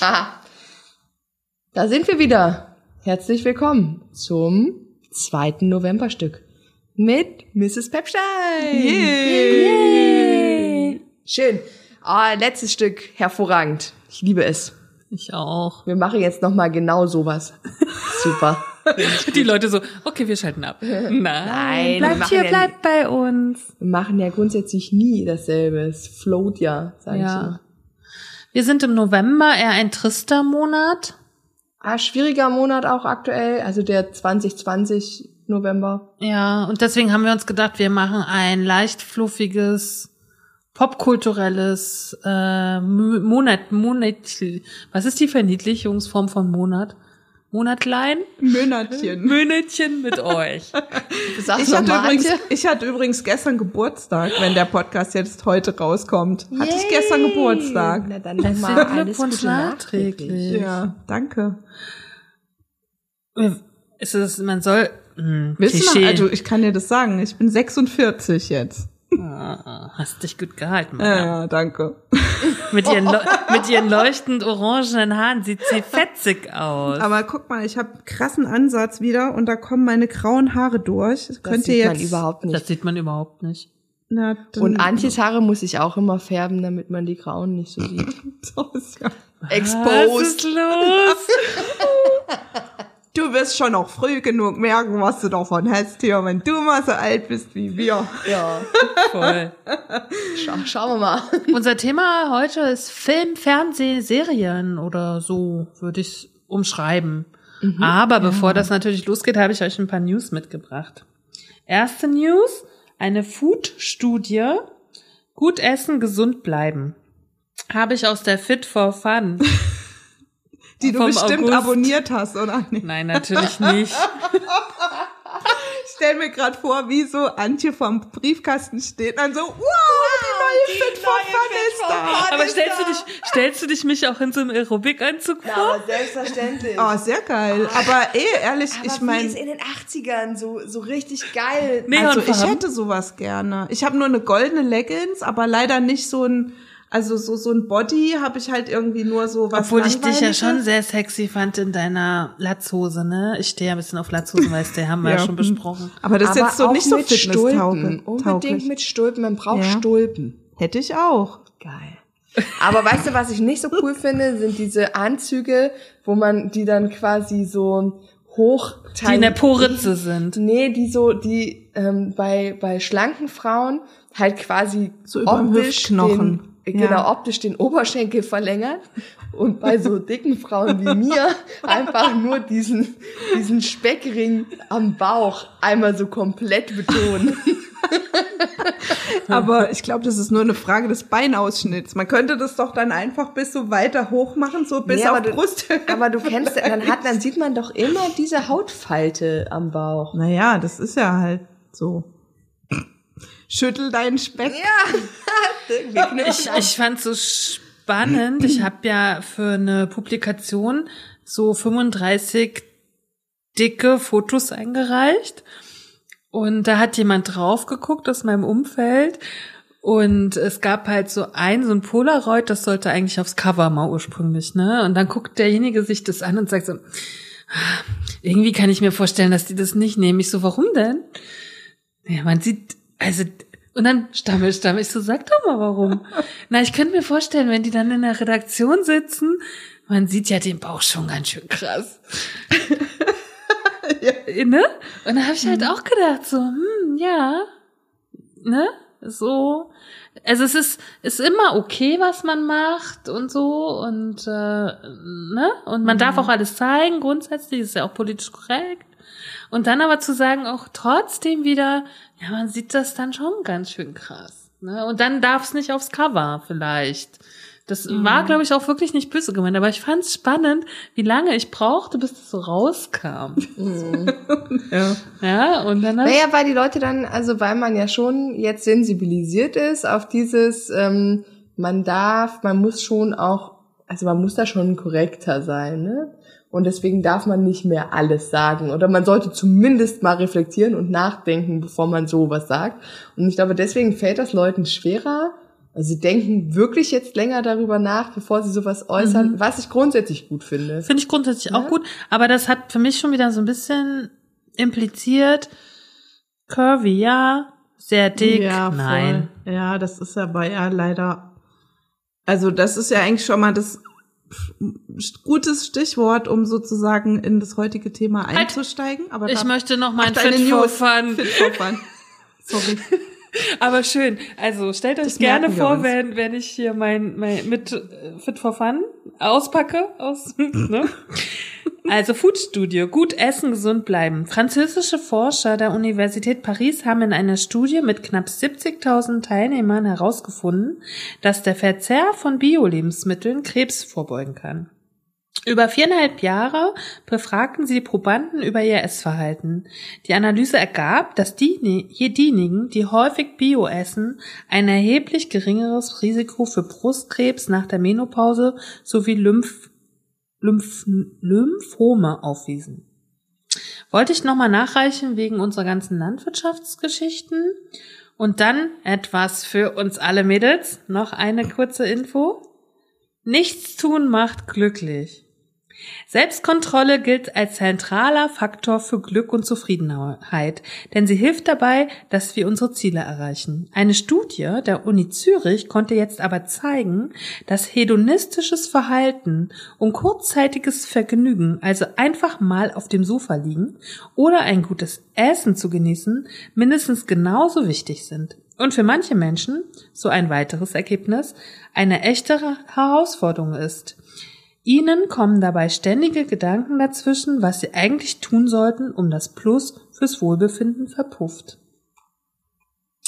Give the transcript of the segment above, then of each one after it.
Aha. Da sind wir wieder. Herzlich willkommen zum zweiten Novemberstück mit Mrs. Pepstein. Yay. Schön. Ah, letztes Stück hervorragend. Ich liebe es. Ich auch. Wir machen jetzt noch mal genau sowas. Super. Die Leute so, okay, wir schalten ab. Nein. Nein, Bleibt hier, ja- bleibt bei uns. Wir machen ja grundsätzlich nie dasselbe. Es float ja, sag ich Ja. mal. Wir sind im November, eher ein trister Monat. Ah, schwieriger Monat auch aktuell, also der 2020 November. Ja, und deswegen haben wir uns gedacht, wir machen ein leicht fluffiges, popkulturelles äh, Mo- Monat, Monat, was ist die Verniedlichungsform von Monat? Monatlein? Monatchen. Monatchen mit euch. Du sagst Ich hatte, übrigens, ich hatte übrigens gestern Geburtstag, wenn der Podcast jetzt heute rauskommt. Hatte ich gestern Yay. Geburtstag. Na dann noch Herzlichen mal alles Glückwunsch Gute nachträglich. Ja, danke. Ist es, man soll, hm, Willst du noch, also ich kann dir das sagen, ich bin 46 jetzt. Ah, hast dich gut gehalten, Ja, Mann. ja, danke. Mit ihren, mit ihren leuchtend orangenen Haaren sieht sie fetzig aus. Aber guck mal, ich habe krassen Ansatz wieder und da kommen meine grauen Haare durch. Das könnt sieht ihr man jetzt. überhaupt nicht. Das sieht man überhaupt nicht. Na, Und Antjes Haare muss ich auch immer färben, damit man die Grauen nicht so sieht. So ist ja. Was Exposed. ist los? Du wirst schon noch früh genug merken, was du davon hast hier, wenn du mal so alt bist wie wir. Ja, Voll. schau, schauen wir mal. Unser Thema heute ist Film, Fernseh, Serien oder so, würde ich umschreiben. Aber bevor das natürlich losgeht, habe ich euch ein paar News mitgebracht. Erste News, eine Food-Studie. Gut essen, gesund bleiben. Habe ich aus der Fit for Fun. Die du bestimmt August. abonniert hast, oder nicht? Nein, natürlich nicht. Ich stell mir gerade vor, wie so Antje vom Briefkasten steht und dann so, wow, die neue Fit for Fun ist da. Aber stellst du dich, stellst du dich mich auch in so einem Aerobic-Anzug vor? aber selbstverständlich. Oh, sehr geil. Aber eh, ehrlich, Aber ich meine, ist in den 80ern so, so richtig geil. Nee, also ich hätte sowas gerne. Ich habe nur eine goldene Leggings, aber leider nicht so ein, also so so ein Body habe ich halt irgendwie nur so was Obwohl ich dich ja schon sehr sexy fand in deiner Latzhose, ne? Ich stehe ja ein bisschen auf Latzhosen, weißt du, haben wir ja, Ja. schon besprochen. Aber das ist aber jetzt so auch nicht so mit Stulpen. Unbedingt mit Stulpen. Man braucht Ja. Stulpen. Hätte ich auch. Geil. Aber weißt du, was ich nicht so cool finde, sind diese Anzüge, wo man die dann quasi so hoch Die in der Poritze sind. Nee, die so, die ähm, bei, bei schlanken Frauen halt quasi So überm Hüftknochen. Den, genau, Ja. optisch den Oberschenkel verlängern und bei so dicken Frauen wie mir einfach nur diesen, diesen Speckring am Bauch einmal so komplett betonen. Aber ich glaube, das ist nur eine Frage des Beinausschnitts. Man könnte das doch dann einfach bis so weiter hoch machen, so bis Nee, auf du- Brusthöhe. Aber du kennst, dann hat, dann sieht man doch immer diese Hautfalte am Bauch. Naja, das ist ja halt so. Schüttel deinen Speck. Ich, ich fand so spannend. Ich habe ja für eine Publikation so 35 dicke Fotos eingereicht. Und da hat jemand drauf geguckt aus meinem Umfeld. Und es gab halt so ein, so ein Polaroid, das sollte eigentlich aufs Cover mal ursprünglich, ne? Und dann guckt derjenige sich das an und sagt so, "Ah, irgendwie kann ich mir vorstellen, dass die das nicht nehmen. Ich so, warum denn? Ja, man sieht, also, und dann stammel, stammel ich so, sag doch mal warum. Na, ich könnte mir vorstellen, wenn die dann in der Redaktion sitzen, man sieht ja den Bauch schon ganz schön krass. Ne? Und da habe ich halt auch gedacht, so, hm, ja, ne? So. Also es ist, ist immer okay, was man macht und so und äh, ne? Und man darf auch alles zeigen, grundsätzlich ist ja auch politisch korrekt. Und dann aber zu sagen, auch trotzdem wieder, ja, man sieht das dann schon ganz schön krass. Ne? Und dann darf es nicht aufs Cover vielleicht. Das war, glaube ich, auch wirklich nicht böse gemeint, aber ich fand es spannend, wie lange ich brauchte, bis das so rauskam. Ja. Ja, und dann Naja, weil die Leute dann, also weil man ja schon jetzt sensibilisiert ist auf dieses, ähm, man darf, man muss schon auch, also man muss da schon korrekter sein, ne? Und deswegen darf man nicht mehr alles sagen. Oder man sollte zumindest mal reflektieren und nachdenken, bevor man sowas sagt. Und ich glaube, deswegen fällt das Leuten schwerer. Also sie denken wirklich jetzt länger darüber nach, bevor sie sowas äußern, was ich grundsätzlich gut finde. Finde ich grundsätzlich auch gut, aber das hat für mich schon wieder so ein bisschen impliziert, curvy, ja, sehr dick, ja, nein. Ja, das ist aber ja leider. Also das ist ja eigentlich schon mal das gutes Stichwort, um sozusagen in das heutige Thema einzusteigen. Aber Ich möchte noch mein Ach, deine Fit. Sorry. Aber schön. Also stellt euch Das gerne vor, wenn, wenn ich hier mein, mein mit äh, Fit for Fun auspacke. Aus, ne? Also Foodstudio, gut essen, gesund bleiben. Französische Forscher der Universität Paris haben in einer Studie mit knapp 70.000 Teilnehmern herausgefunden, dass der Verzehr von Bio-Lebensmitteln Krebs vorbeugen kann. Über viereinhalb Jahre befragten sie Probanden über ihr Essverhalten. Die Analyse ergab, dass die, diejenigen, die häufig Bio essen, ein erheblich geringeres Risiko für Brustkrebs nach der Menopause sowie Lymph, Lymph, Lymphome aufwiesen. Wollte ich nochmal nachreichen wegen unserer ganzen Landwirtschaftsgeschichten. Und dann etwas für uns alle Mädels. Noch eine kurze Info. Nichts tun macht glücklich. Selbstkontrolle gilt als zentraler Faktor für Glück und Zufriedenheit, denn sie hilft dabei, dass wir unsere Ziele erreichen. Eine Studie der Uni Zürich konnte jetzt aber zeigen, dass hedonistisches Verhalten und kurzzeitiges Vergnügen, also einfach mal auf dem Sofa liegen oder ein gutes Essen zu genießen, mindestens genauso wichtig sind. Und für manche Menschen, so ein weiteres Ergebnis, eine echte Herausforderung ist. Ihnen kommen dabei ständige Gedanken dazwischen, was sie eigentlich tun sollten, um das Plus fürs Wohlbefinden verpufft.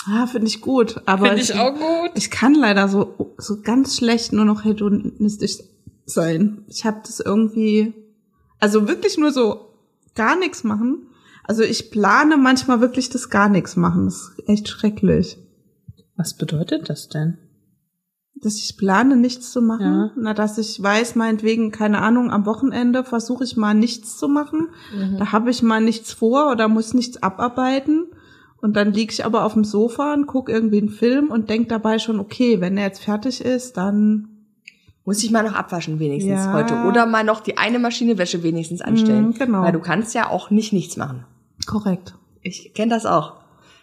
Ah, finde ich gut. Aber Finde ich auch gut. Ich kann leider so, so ganz schlecht nur noch hedonistisch sein. Ich habe das irgendwie, also wirklich nur so gar nichts machen. Also ich plane manchmal wirklich das gar nichts machen. Das ist echt schrecklich. Was bedeutet das denn? Dass ich plane, nichts zu machen. Ja. Na, dass ich weiß, meinetwegen, keine Ahnung, am Wochenende versuche ich mal nichts zu machen. Da habe ich mal nichts vor oder muss nichts abarbeiten. Und dann liege ich aber auf dem Sofa und gucke irgendwie einen Film und denk dabei schon, okay, wenn er jetzt fertig ist, dann Muss ich mal noch abwaschen wenigstens Ja. heute. Oder mal noch die eine Maschine Wäsche wenigstens anstellen. Mhm, genau. Weil du kannst ja auch nicht nichts machen. korrekt. Ich kenne das auch.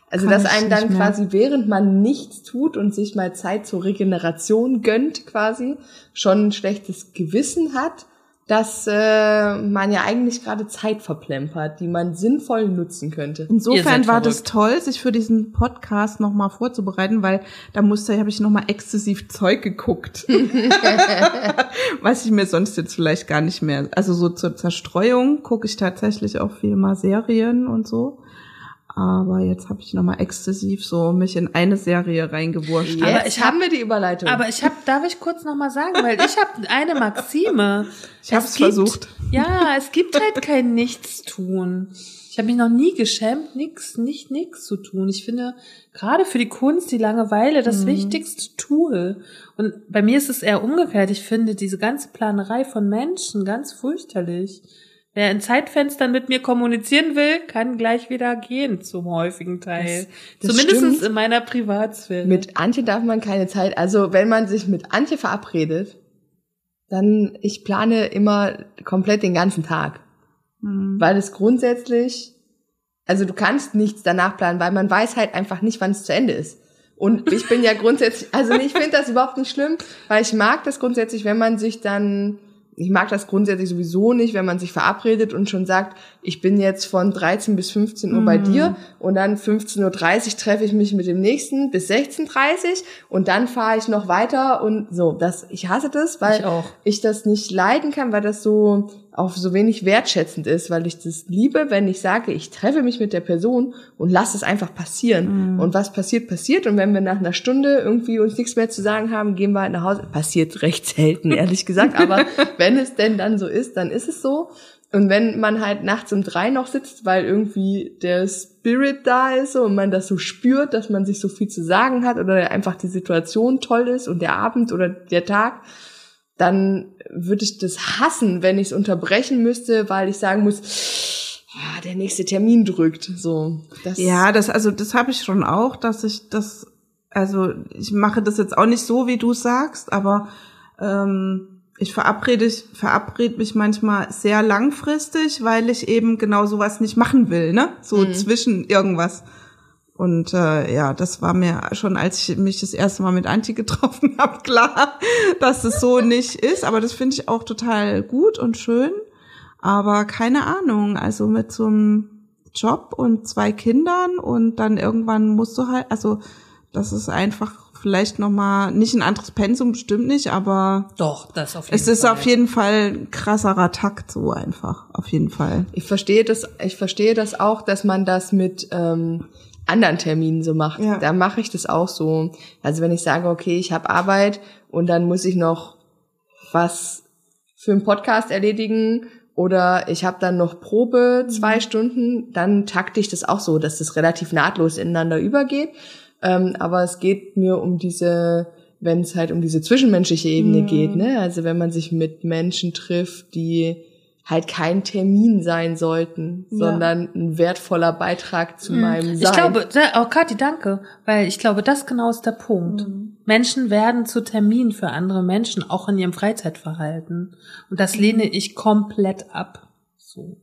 Also, Kann dass einem dann quasi, während man nichts tut und sich mal Zeit zur Regeneration gönnt, quasi, schon ein schlechtes Gewissen hat, dass äh, man ja eigentlich gerade Zeit verplempert, die man sinnvoll nutzen könnte. Insofern war das verrückt. toll, sich für diesen Podcast nochmal vorzubereiten, weil da musste, habe ich nochmal exzessiv Zeug geguckt. Was ich mir sonst jetzt vielleicht gar nicht mehr. Also so zur Zerstreuung gucke ich tatsächlich auch viel mal Serien und so. Aber jetzt habe ich nochmal exzessiv so mich in eine Serie reingewurscht. Aber ich hab- haben wir die Überleitung. Aber ich habe, darf ich kurz noch mal sagen, weil ich habe eine Maxime. Ich hab's Es gibt- versucht. Ja, es gibt halt kein Nichtstun. Ich habe mich noch nie geschämt, nix, nicht nix zu tun. Ich finde gerade für die Kunst die Langeweile das wichtigste Tool. Und bei mir ist es eher umgekehrt. Ich finde diese ganze Planerei von Menschen ganz fürchterlich. Wer in Zeitfenstern mit mir kommunizieren will, kann gleich wieder gehen zum häufigen Teil. Das- das Zumindest in meiner Privatsphäre. Mit Antje darf man keine Zeit. Also wenn man sich mit Antje verabredet, dann ich plane immer komplett den ganzen Tag, Mhm. weil es grundsätzlich, also du kannst nichts danach planen, weil man weiß halt einfach nicht, wann es zu Ende ist. Und ich bin ja grundsätzlich, also ich finde das überhaupt nicht schlimm, weil ich mag das grundsätzlich, wenn man sich dann ich mag das grundsätzlich sowieso nicht, wenn man sich verabredet und schon sagt, ich bin jetzt von 13 bis 15 Uhr bei Mhm. dir und dann 15.30 Uhr treffe ich mich mit dem nächsten bis 16.30 Uhr und dann fahre ich noch weiter und so. Das, ich hasse das, weil Ich auch. ich das nicht leiden kann, weil das so auch so wenig wertschätzend ist, weil ich das liebe, wenn ich sage, ich treffe mich mit der Person und lasse es einfach passieren. Mhm. Und was passiert, passiert. Und wenn wir nach einer Stunde irgendwie uns nichts mehr zu sagen haben, gehen wir halt nach Hause. Passiert recht selten, ehrlich gesagt. Aber wenn es denn dann so ist, dann ist es so. Und wenn man halt nachts um drei noch sitzt, weil irgendwie der Spirit da ist und man das so spürt, dass man sich so viel zu sagen hat oder einfach die Situation toll ist und der Abend oder der Tag, dann würde ich das hassen, wenn ich es unterbrechen müsste, weil ich sagen muss, ah, der nächste Termin drückt. So, das Ja, das also das habe ich schon auch, dass ich das also ich mache das jetzt auch nicht so, wie du sagst, aber ähm, ich verabrede ich verabrede mich manchmal sehr langfristig, weil ich eben genau sowas nicht machen will, ne? So zwischen irgendwas. Und äh, ja, das war mir schon, als ich mich das erste Mal mit Antje getroffen habe, klar, dass es so nicht ist. Aber das finde ich auch total gut und schön. Aber keine Ahnung, also mit so einem Job und zwei Kindern und dann irgendwann musst du halt, also das ist einfach vielleicht noch mal nicht ein anderes Pensum, bestimmt nicht, aber Doch, das auf jeden es ist Fall. auf jeden Fall ein krasserer Takt so einfach, auf jeden Fall. Ich verstehe das, ich verstehe das auch, dass man das mit ähm, anderen Terminen so macht. Ja. Da mache ich das auch so. Also wenn ich sage, okay, ich habe Arbeit und dann muss ich noch was für einen Podcast erledigen oder ich habe dann noch Probe zwei Stunden, dann takte ich das auch so, dass das relativ nahtlos ineinander übergeht. Ähm, aber es geht mir um diese, wenn es halt um diese zwischenmenschliche Ebene geht, ne? Also wenn man sich mit Menschen trifft, die halt kein Termin sein sollten, sondern ein wertvoller Beitrag zu meinem Sein. Mhm. Ich glaube, auch Kathi, danke, weil ich glaube, das genau ist der Punkt. Mhm. Menschen werden zu Terminen für andere Menschen, auch in ihrem Freizeitverhalten. Und das Mhm. lehne ich komplett ab. So.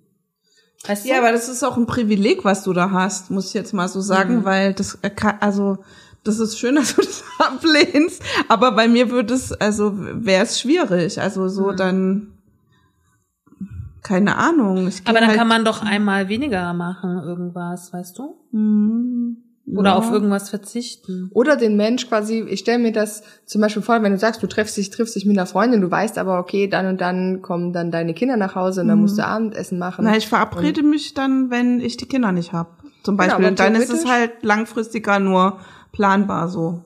Weißt du? Ja, aber das ist auch ein Privileg, was du da hast, muss ich jetzt mal so sagen, weil das äh, also das ist schön, dass du das ablehnst, aber bei mir würde es also wäre es schwierig, also so dann keine Ahnung. Aber dann halt, kann man doch einmal weniger machen, irgendwas, weißt du? Hm, Oder ja. auf irgendwas verzichten. Oder den Mensch quasi, ich stelle mir das zum Beispiel vor, wenn du sagst, du triffst dich, triffst dich mit einer Freundin, du weißt aber, okay, dann und dann kommen dann deine Kinder nach Hause und dann musst du Abendessen machen. Na, ich verabrede mich dann, wenn ich die Kinder nicht hab. Zum Genau, Beispiel. aber und dann ist es halt langfristiger nur planbar so.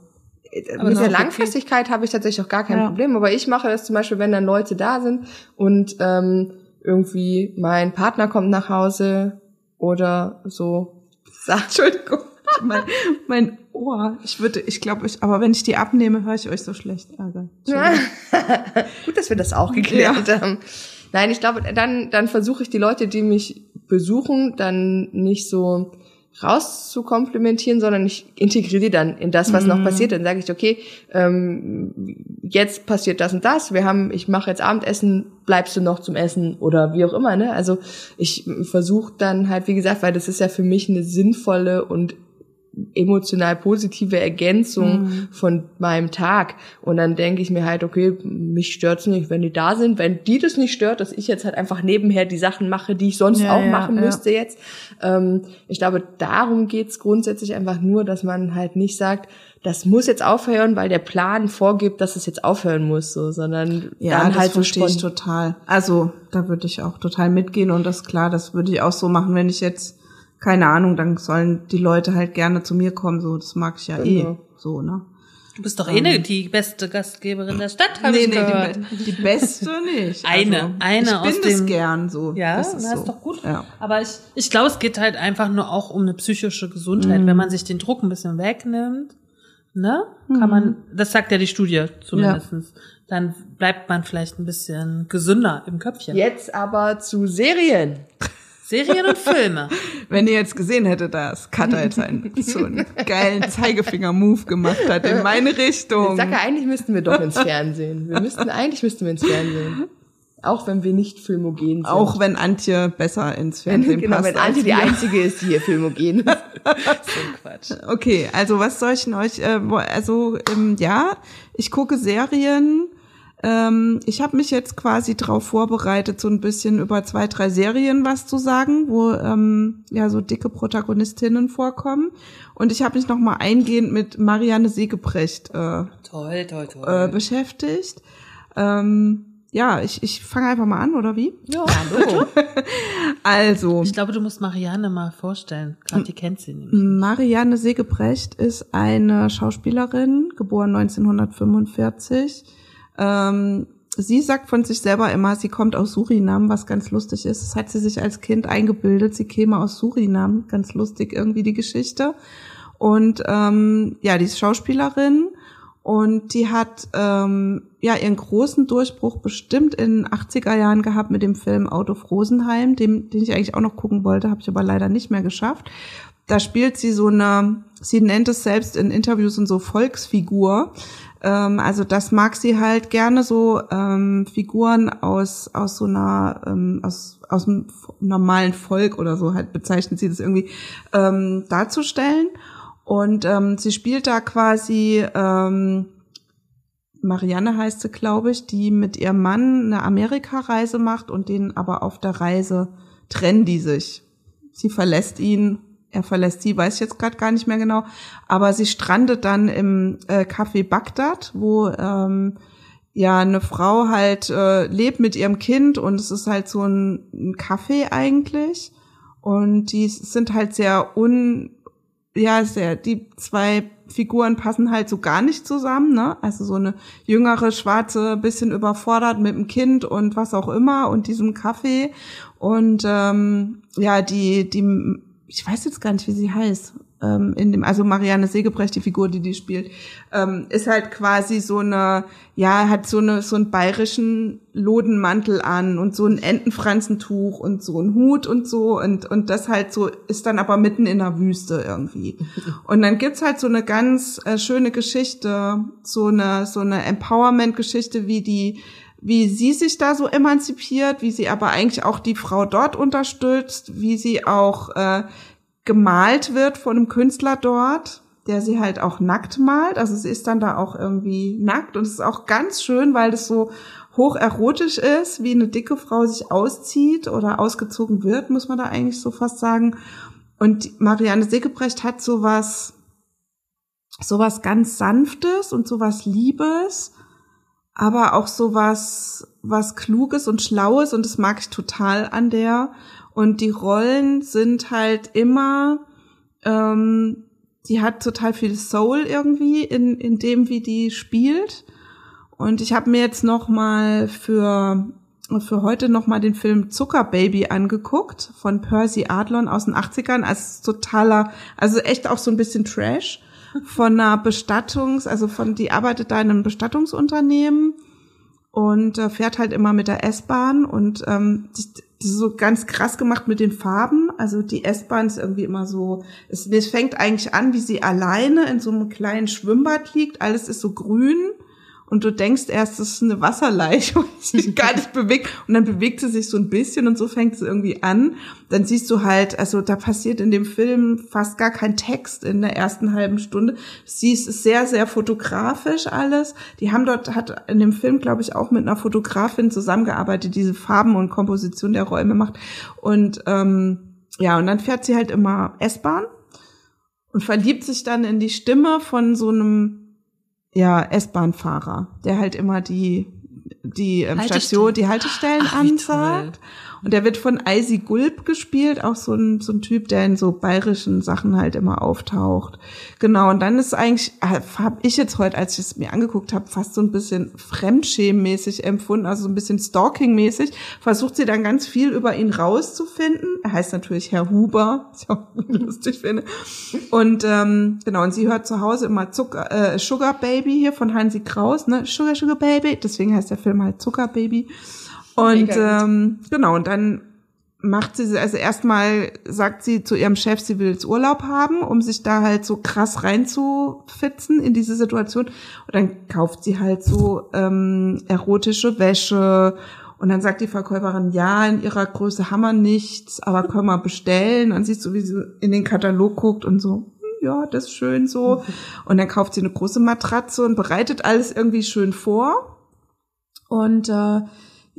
Aber mit der ist okay. Langfristigkeit habe ich tatsächlich auch gar kein Ja. Problem. Aber ich mache das zum Beispiel, wenn dann Leute da sind und ähm, irgendwie mein Partner kommt nach Hause oder so. Sagt, Entschuldigung. mein, mein Ohr. Ich würde, ich glaube, ich, aber wenn ich die abnehme, höre ich euch so schlecht Ärger. Gut, dass wir das auch geklärt haben. Nein, ich glaube, dann, dann versuche ich die Leute, die mich besuchen, dann nicht so raus zu sondern ich integriere die dann in das, was noch passiert. Dann sage ich, okay, ähm, jetzt passiert das und das. Wir haben, ich mache jetzt Abendessen, bleibst du noch zum Essen oder wie auch immer. Ne? Also ich versuche dann halt, wie gesagt, weil das ist ja für mich eine sinnvolle und emotional positive Ergänzung von meinem Tag. Und dann denke ich mir halt, okay, mich stört's nicht, wenn die da sind. Wenn die das nicht stört, dass ich jetzt halt einfach nebenher die Sachen mache, die ich sonst Ja, auch ja, machen ja. müsste jetzt. Ähm, ich glaube, darum geht's grundsätzlich einfach nur, dass man halt nicht sagt, das muss jetzt aufhören, weil der Plan vorgibt, dass es jetzt aufhören muss, so, sondern Ja, dann halt so verstehe ich spont- total. Also, da würde ich auch total mitgehen und das klar, das würde ich auch so machen, wenn ich jetzt, keine Ahnung, dann sollen die Leute halt gerne zu mir kommen, so, das mag ich ja Genau. eh, so, ne? Du bist doch eh ne, die beste Gastgeberin der Stadt, habe ich gehört. die, die beste nicht. Eine, also, eine ich bin aus das dem- gern so. Ja, das das ist, ist, so. doch gut. Ja. Aber ich, ich glaube, es geht halt einfach nur auch um eine psychische Gesundheit. Wenn man sich den Druck ein bisschen wegnimmt, ne, kann man, das sagt ja die Studie zumindestens, dann bleibt man vielleicht ein bisschen gesünder im Köpfchen. Jetzt aber zu Serien. Serien und Filme. Wenn ihr jetzt gesehen hättet, dass Cutter jetzt einen, so einen geilen Zeigefinger-Move gemacht hat in meine Richtung. Ich sag ja, eigentlich müssten wir doch ins Fernsehen. Wir müssten, eigentlich müssten wir ins Fernsehen. Auch wenn wir nicht filmogen sind. Auch wenn Antje besser ins Fernsehen genau, passt. wenn als Antje die wir. einzige ist, die hier filmogen ist. So ein Quatsch. Okay, also was soll ich denn euch, äh, wo- also ähm, ja, ich gucke Serien, Ähm, ich habe mich jetzt quasi darauf vorbereitet, so ein bisschen über zwei, drei Serien was zu sagen, wo ähm, ja so dicke Protagonistinnen vorkommen. Und ich habe mich noch mal eingehend mit Marianne Siegebrecht äh, toll, toll, toll. Äh, beschäftigt. Ähm, ja, ich, ich fange einfach mal an, oder wie? Ja, hallo. also. Ich glaube, du musst Marianne mal vorstellen. Gerade die kennt sie nämlich. Marianne Segebrecht ist eine Schauspielerin, geboren 1945. Ähm, sie sagt von sich selber immer, sie kommt aus Surinam, was ganz lustig ist. Das hat sie sich als Kind eingebildet. Sie käme aus Surinam. Ganz lustig irgendwie die Geschichte. Und ähm, ja, die ist Schauspielerin und die hat ähm, ja ihren großen Durchbruch bestimmt in den 80er Jahren gehabt mit dem Film Out of Rosenheim, dem, den ich eigentlich auch noch gucken wollte, habe ich aber leider nicht mehr geschafft. Da spielt sie so eine, sie nennt es selbst in Interviews und so Volksfigur. Ähm, also das mag sie halt gerne so ähm, Figuren aus aus so einer ähm, aus aus dem normalen Volk oder so halt bezeichnet sie das irgendwie ähm, darzustellen. Und ähm, sie spielt da quasi, ähm, Marianne heißt sie, glaube ich, die mit ihrem Mann eine Amerikareise macht und den aber auf der Reise trennen die sich. Sie verlässt ihn, er verlässt sie, weiß ich jetzt gerade gar nicht mehr genau, aber sie strandet dann im äh, Café Bagdad, wo ähm, ja eine Frau halt äh, lebt mit ihrem Kind und es ist halt so ein, ein Café eigentlich und die sind halt sehr un ja, sehr, die zwei Figuren passen halt so gar nicht zusammen, ne? Also so eine jüngere, schwarze, bisschen überfordert mit dem Kind und was auch immer und diesem Kaffee. Und ähm, ja, die, die, ich weiß jetzt gar nicht, wie sie heißt ähm, in dem, also Marianne Segebrecht, die Figur, die die spielt, ähm, ist halt quasi so eine, ja, hat so eine so einen bayerischen Lodenmantel an und so ein Entenfranzentuch und so ein Hut und so und und das halt so ist dann aber mitten in der Wüste irgendwie. Und dann gibt's halt so eine ganz äh, schöne Geschichte, so eine so eine Empowerment-Geschichte, wie die wie sie sich da so emanzipiert, wie sie aber eigentlich auch die Frau dort unterstützt, wie sie auch äh, gemalt wird von einem Künstler dort, der sie halt auch nackt malt. Also sie ist dann da auch irgendwie nackt und es ist auch ganz schön, weil das so hoch erotisch ist, wie eine dicke Frau sich auszieht oder ausgezogen wird, muss man da eigentlich so fast sagen. Und Marianne Segebrecht hat sowas, sowas ganz Sanftes und sowas Liebes, aber auch sowas, was Kluges und Schlaues und das mag ich total an der. Und die Rollen sind halt immer, ähm, die hat total viel Soul irgendwie in, in dem, wie die spielt. Und ich habe mir jetzt noch mal für für heute noch mal den Film Zuckerbaby angeguckt von Percy Adlon aus den 80ern als totaler, also echt auch so ein bisschen Trash von einer Bestattungs, also von die arbeitet da in einem Bestattungsunternehmen und äh, fährt halt immer mit der S-Bahn und ähm, so ganz krass gemacht mit den Farben. Also die S-Bahn ist irgendwie immer so, es, es fängt eigentlich an, wie sie alleine in so einem kleinen Schwimmbad liegt. Alles ist so grün und du denkst erst, das ist eine Wasserleiche und sich gar nicht bewegt und dann bewegt sie sich so ein bisschen und so fängt sie irgendwie an. Dann siehst du halt, also da passiert in dem Film fast gar kein Text in der ersten halben Stunde. Sie ist sehr, sehr fotografisch alles. Die haben dort, hat in dem Film, glaube ich, auch mit einer Fotografin zusammengearbeitet, diese Farben und Komposition der Räume macht. Und ähm, ja, und dann fährt sie halt immer S-Bahn und verliebt sich dann in die Stimme von so einem ja, S-Bahn-Fahrer, der halt immer die, die ähm, Station, die Haltestellen Ach, ansagt. Und der wird von Icy Gulb gespielt, auch so ein, so ein Typ, der in so bayerischen Sachen halt immer auftaucht. Genau, und dann ist eigentlich, habe ich jetzt heute, als ich es mir angeguckt habe, fast so ein bisschen fremdschämmäßig empfunden, also so ein bisschen stalking-mäßig. Versucht sie dann ganz viel über ihn rauszufinden. Er heißt natürlich Herr Huber, was ich auch lustig finde. Und ähm, genau, und sie hört zu Hause immer Zucker, äh, Sugar Baby hier von Hansi Kraus, ne? Sugar, Sugar Baby. Deswegen heißt der Film halt Zucker Baby. Und ähm, genau, und dann macht sie, also erstmal sagt sie zu ihrem Chef, sie will jetzt Urlaub haben, um sich da halt so krass reinzufitzen in diese Situation. Und dann kauft sie halt so ähm, erotische Wäsche. Und dann sagt die Verkäuferin, ja, in ihrer Größe haben wir nichts, aber können wir bestellen. Und dann siehst du, wie sie in den Katalog guckt und so, hm, ja, das ist schön so. Und dann kauft sie eine große Matratze und bereitet alles irgendwie schön vor. Und äh,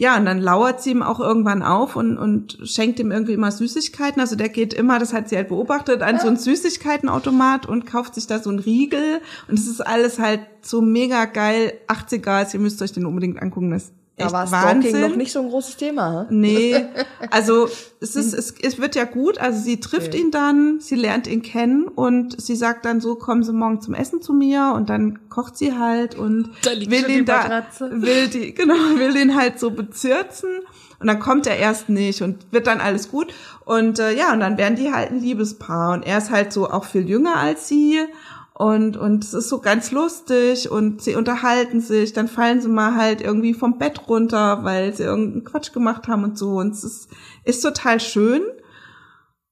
ja, und dann lauert sie ihm auch irgendwann auf und, und schenkt ihm irgendwie immer Süßigkeiten. Also der geht immer, das hat sie halt beobachtet, an so einen Süßigkeitenautomat und kauft sich da so einen Riegel. Und es ist alles halt so mega geil. 80er, ihr müsst euch den unbedingt angucken. Das da war Stalking noch nicht so ein großes Thema. He? Nee, also es ist, es, es wird ja gut. Also sie trifft okay. ihn dann, sie lernt ihn kennen und sie sagt dann so, kommen Sie morgen zum Essen zu mir und dann kocht sie halt und will ihn da, will die, genau, will ihn halt so bezirzen und dann kommt er erst nicht und wird dann alles gut und äh, ja und dann werden die halt ein Liebespaar und er ist halt so auch viel jünger als sie und, und es ist so ganz lustig und sie unterhalten sich, dann fallen sie mal halt irgendwie vom Bett runter, weil sie irgendeinen Quatsch gemacht haben und so. Und es ist, ist total schön.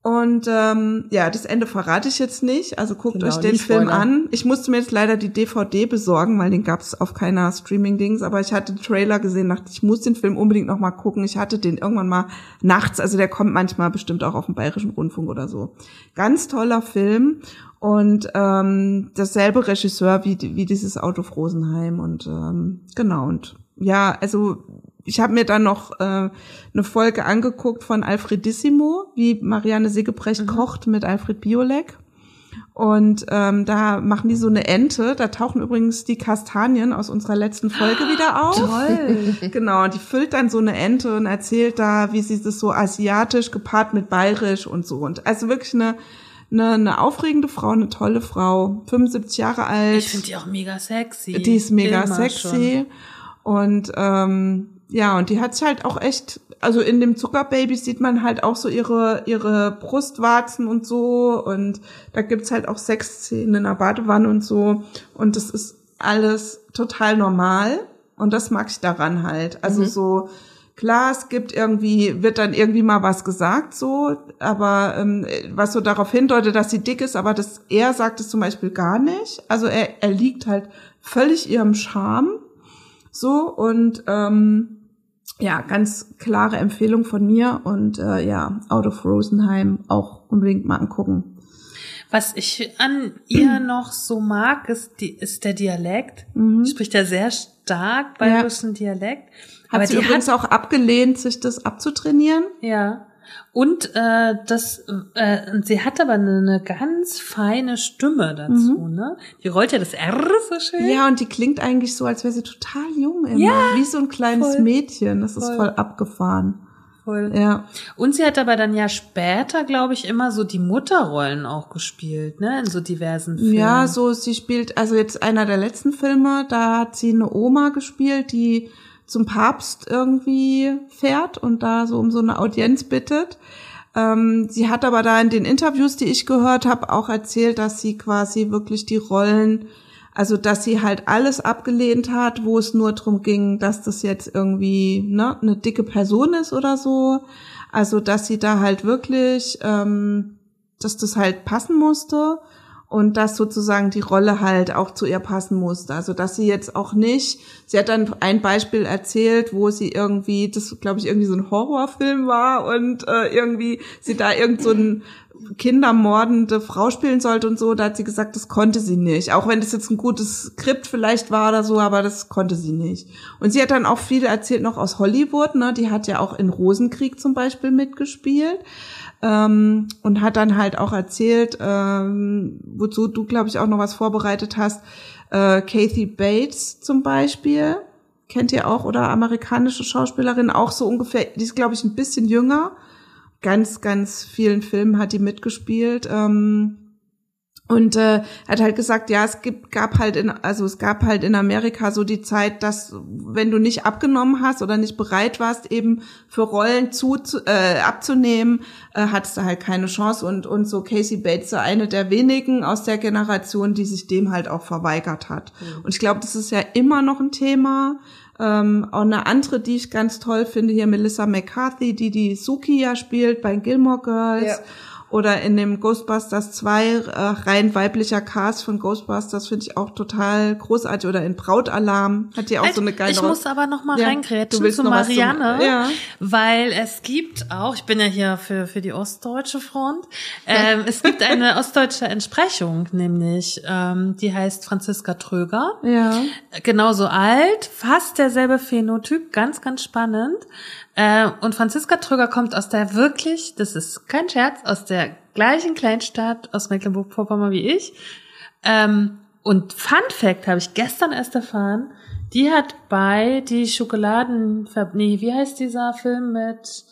Und ähm, ja, das Ende verrate ich jetzt nicht. Also guckt genau, euch den Film Spoiler. an. Ich musste mir jetzt leider die DVD besorgen, weil den gab es auf keiner Streaming-Dings. Aber ich hatte den Trailer gesehen, dachte ich muss den Film unbedingt noch mal gucken. Ich hatte den irgendwann mal nachts. Also der kommt manchmal bestimmt auch auf dem Bayerischen Rundfunk oder so. Ganz toller Film und ähm, dasselbe Regisseur wie, wie dieses Auto Frosenheim und ähm, genau und ja, also ich habe mir dann noch äh, eine Folge angeguckt von Alfredissimo, wie Marianne Siegebrecht mhm. kocht mit Alfred Biolek. Und ähm, da machen die so eine Ente. Da tauchen übrigens die Kastanien aus unserer letzten Folge wieder auf. Toll. Genau, die füllt dann so eine Ente und erzählt da, wie sie das so asiatisch gepaart mit bayerisch und so. Und also wirklich eine eine, eine aufregende Frau, eine tolle Frau, 75 Jahre alt. Ich finde die auch mega sexy. Die ist mega Immer sexy. Schon. Und ähm, ja, und die hat sich halt auch echt, also in dem Zuckerbaby sieht man halt auch so ihre, ihre Brustwarzen und so. Und da gibt's halt auch Sexszenen in der Badewanne und so. Und das ist alles total normal. Und das mag ich daran halt. Also mhm. so, Klar, es gibt irgendwie, wird dann irgendwie mal was gesagt, so, aber ähm, was so darauf hindeutet, dass sie dick ist, aber das, er sagt es zum Beispiel gar nicht. Also er, er liegt halt völlig ihrem Charme. So, und ähm, ja, ganz klare Empfehlung von mir und äh, ja, Out of Rosenheim auch unbedingt mal angucken. Was ich an ihr noch so mag, ist, die, ist der Dialekt. Mhm. Spricht ja sehr stark bayerischen ja. Dialekt. Hat aber sie übrigens hat, auch abgelehnt, sich das abzutrainieren. Ja. Und äh, das, äh, sie hat aber eine, eine ganz feine Stimme dazu, mhm. ne? Die rollt ja das R so schön. Ja, und die klingt eigentlich so, als wäre sie total jung immer. Ja, wie so ein kleines voll, Mädchen. Das voll. ist voll abgefahren. Voll. Ja. Und sie hat aber dann ja später, glaube ich, immer so die Mutterrollen auch gespielt, ne? In so diversen Filmen. Ja, so sie spielt, also jetzt einer der letzten Filme, da hat sie eine Oma gespielt, die zum Papst irgendwie fährt und da so um so eine Audienz bittet. Ähm, sie hat aber da in den Interviews, die ich gehört habe, auch erzählt, dass sie quasi wirklich die Rollen, also dass sie halt alles abgelehnt hat, wo es nur drum ging, dass das jetzt irgendwie ne, eine dicke Person ist oder so. Also dass sie da halt wirklich, ähm, dass das halt passen musste und dass sozusagen die Rolle halt auch zu ihr passen musste. Also dass sie jetzt auch nicht, sie hat dann ein Beispiel erzählt, wo sie irgendwie, das glaube ich irgendwie so ein Horrorfilm war und äh, irgendwie sie da irgend so ein kindermordende Frau spielen sollte und so, da hat sie gesagt, das konnte sie nicht. Auch wenn das jetzt ein gutes Skript vielleicht war oder so, aber das konnte sie nicht. Und sie hat dann auch viel erzählt noch aus Hollywood, ne? Die hat ja auch in Rosenkrieg zum Beispiel mitgespielt ähm, und hat dann halt auch erzählt, ähm, wozu du, glaube ich, auch noch was vorbereitet hast, äh, Kathy Bates zum Beispiel, kennt ihr auch, oder amerikanische Schauspielerin, auch so ungefähr, die ist, glaube ich, ein bisschen jünger, ganz, ganz vielen Filmen hat die mitgespielt. Ähm, und äh, hat halt gesagt, ja, es gibt, gab halt in, also es gab halt in Amerika so die Zeit, dass wenn du nicht abgenommen hast oder nicht bereit warst, eben für Rollen zu, äh, abzunehmen, äh, hattest du halt keine Chance. Und und so Casey Bates, eine der wenigen aus der Generation, die sich dem halt auch verweigert hat. Mhm. Und ich glaube, das ist ja immer noch ein Thema. Ähm, auch eine andere, die ich ganz toll finde, hier Melissa McCarthy, die die Suki ja spielt bei Gilmore Girls. Ja Oder in dem Ghostbusters 2 äh, rein weiblicher Cast von Ghostbusters finde ich auch total großartig. Oder in Brautalarm hat die auch so eine geile Ich muss aber noch mal Ja, reingrätschen zu was zum- Marianne, ja. weil es gibt auch, ich bin ja hier für, für die ostdeutsche Front, ähm, es gibt eine ostdeutsche Entsprechung, nämlich, ähm, die heißt Franziska Tröger. Ja. genauso alt, fast derselbe Phänotyp, ganz, ganz spannend. Äh, und Franziska Tröger kommt aus der wirklich, das ist kein Scherz, aus der gleichen Kleinstadt aus Mecklenburg-Vorpommern wie ich. Ähm, und Fun Fact habe ich gestern erst erfahren, die hat bei die Schokoladen, nee, wie heißt dieser Film mit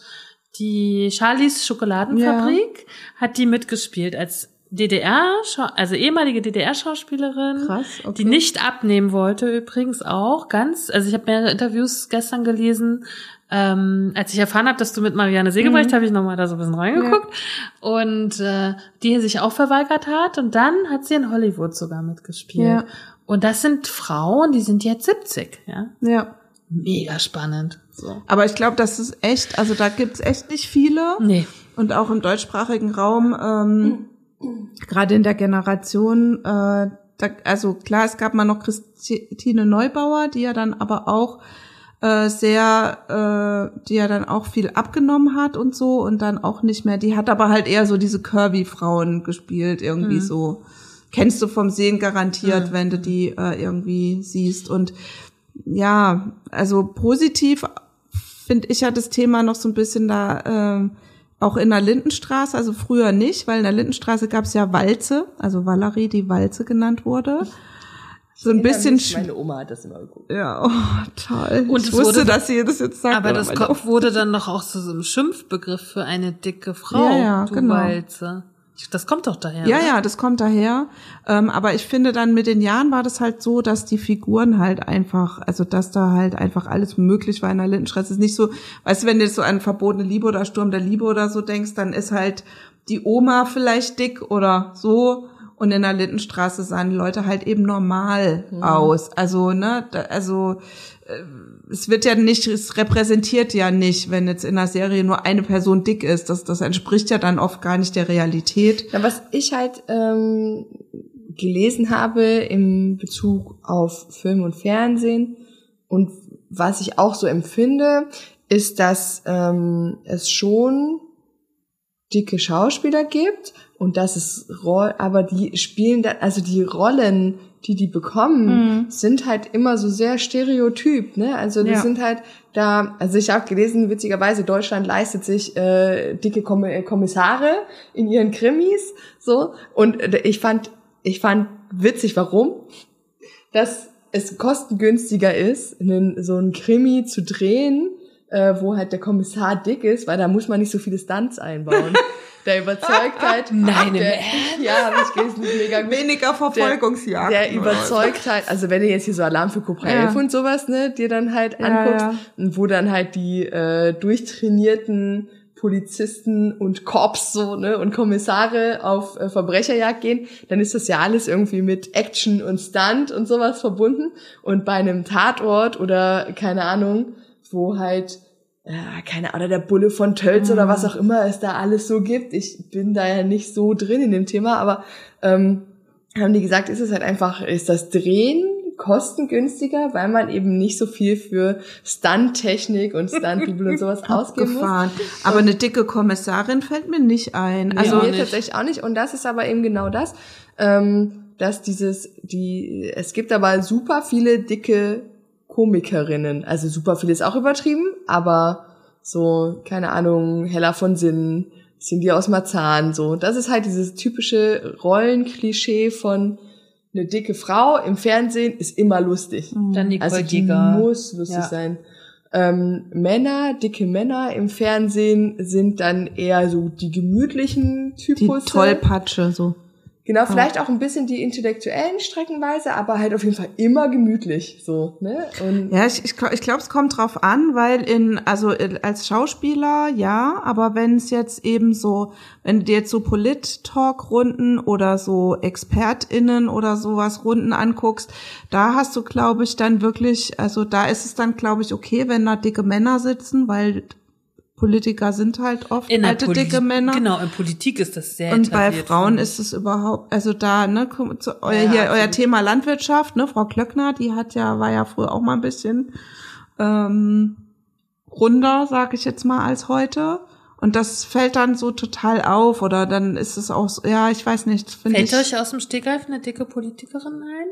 die Charlies Schokoladenfabrik, hat die mitgespielt als DDR, also ehemalige DDR-Schauspielerin, okay. die nicht abnehmen wollte übrigens auch ganz. Also ich habe mehrere Interviews gestern gelesen. Ähm, als ich erfahren habe, dass du mit Marianne Segebrecht, habe ich nochmal da so ein bisschen reingeguckt und äh, die sich auch verweigert hat und dann hat sie in Hollywood sogar mitgespielt. Ja. Und das sind Frauen, die sind jetzt 70, ja. Ja. Mega spannend. So. Aber ich glaube, das ist echt, also da gibt's echt nicht viele. Nee. Und auch im deutschsprachigen Raum, ähm, gerade in der Generation, äh, da, also klar, es gab mal noch Christine Neubauer, die ja dann aber auch äh, sehr, äh, die ja dann auch viel abgenommen hat und so und dann auch nicht mehr, die hat aber halt eher so diese Curvy-Frauen gespielt, irgendwie so. Kennst du vom Sehen garantiert, wenn du die äh, irgendwie siehst. Und ja, also positiv finde ich ja das Thema noch so ein bisschen da ähm, auch in der Lindenstraße, also früher nicht, weil in der Lindenstraße gab es ja Walze, also Valerie, die Walze genannt wurde. So ein bisschen sch- Meine Oma hat das immer geguckt. ja, oh, toll. Und ich es wusste, wurde- dass sie das jetzt sagt. Aber das wurde dann doch auch zu so einem Schimpfbegriff für eine dicke Frau, Ja, ja, du genau. Walze. Das kommt doch daher. Ja, oder? ja, das kommt daher. Ähm, aber ich finde dann mit den Jahren war das halt so, dass die Figuren halt einfach, also dass da halt einfach alles möglich war in der Lindenstraße. Es ist nicht so, weißt du, wenn du jetzt so an verbotene Liebe oder Sturm der Liebe oder so denkst, dann ist halt die Oma vielleicht dick oder so. Und in der Lindenstraße sahen die Leute halt eben normal aus. Also, ne, da, also äh, es wird ja nicht, es repräsentiert ja nicht, wenn jetzt in einer Serie nur eine Person dick ist. Das, das entspricht ja dann oft gar nicht der Realität. Na, was ich halt ähm, gelesen habe im Bezug auf Film und Fernsehen und was ich auch so empfinde, ist, dass ähm, es schon dicke Schauspieler gibt und dass es Roll, aber die spielen da, also die Rollen, die die bekommen, sind halt immer so sehr stereotyp, ne? Also die Ja. sind halt da, also ich habe gelesen, witzigerweise Deutschland leistet sich äh, dicke äh, Kommissare in ihren Krimis, so und äh, ich fand, ich fand witzig, warum, dass es kostengünstiger ist, einen, so einen Krimi zu drehen, äh, wo halt der Kommissar dick ist, weil da muss man nicht so viele Stunts einbauen. Der überzeugt halt. Nein, im der, Ernst? Ja, hab ich gelesen, mega gut. Weniger Verfolgungsjagd. Der überzeugt halt, also wenn du jetzt hier so Alarm für Cobra Ja. 11 und sowas, ne, dir dann halt Ja, anguckst, ja. und wo dann halt die äh, durchtrainierten Polizisten und Cops so, ne, und Kommissare auf äh, Verbrecherjagd gehen, dann ist das ja alles irgendwie mit Action und Stunt und sowas verbunden. Und bei einem Tatort oder keine Ahnung, wo halt ja, keine Ahnung, der Bulle von Tölz oder was auch immer es da alles so gibt. Ich bin da ja nicht so drin in dem Thema, aber ähm, haben die gesagt, ist es halt einfach, ist das Drehen kostengünstiger, weil man eben nicht so viel für Stunt-Technik und Stunt-Double und sowas ausgeben muss. gefahren. Aber eine dicke Kommissarin fällt mir nicht ein. Also auch mir nicht. tatsächlich auch nicht. Und das ist aber eben genau das, ähm, dass dieses, die, es gibt aber super viele dicke Komikerinnen. Also super viel ist auch übertrieben, aber so, keine Ahnung, Hella von Sinn, Cindy aus Marzahn, so. Das ist halt dieses typische Rollenklischee von eine dicke Frau im Fernsehen ist immer lustig. Dann Nicole Also die Giger. muss lustig Ja. sein. Ähm, Männer, dicke Männer im Fernsehen sind dann eher so die gemütlichen die Typus. Tollpatsche, so. Genau, vielleicht auch ein bisschen die intellektuellen streckenweise, aber halt auf jeden Fall immer gemütlich, so, ne? Und Ja, ich, ich, glaub- ich glaube, es kommt drauf an, weil in, also äh, als Schauspieler ja, aber wenn es jetzt eben so, wenn du dir jetzt so Polit-Talk-Runden oder so ExpertInnen oder sowas Runden anguckst, da hast du, glaube ich, dann wirklich, also da ist es dann, glaube ich, okay, wenn da dicke Männer sitzen, weil Politiker sind halt oft In alte, Poli- dicke Männer. Genau, in Politik ist das sehr Und bei Frauen ist es überhaupt, also da, ne, zu, euer, Ja, hier, euer. Thema Landwirtschaft, ne, Frau Klöckner, die hat ja, war ja früher auch mal ein bisschen ähm, runder, sag ich jetzt mal, als heute. Und das fällt dann so total auf, oder dann ist es auch so, ja, ich weiß nicht, finde Fällt ich. euch aus dem Stegreif eine dicke Politikerin ein?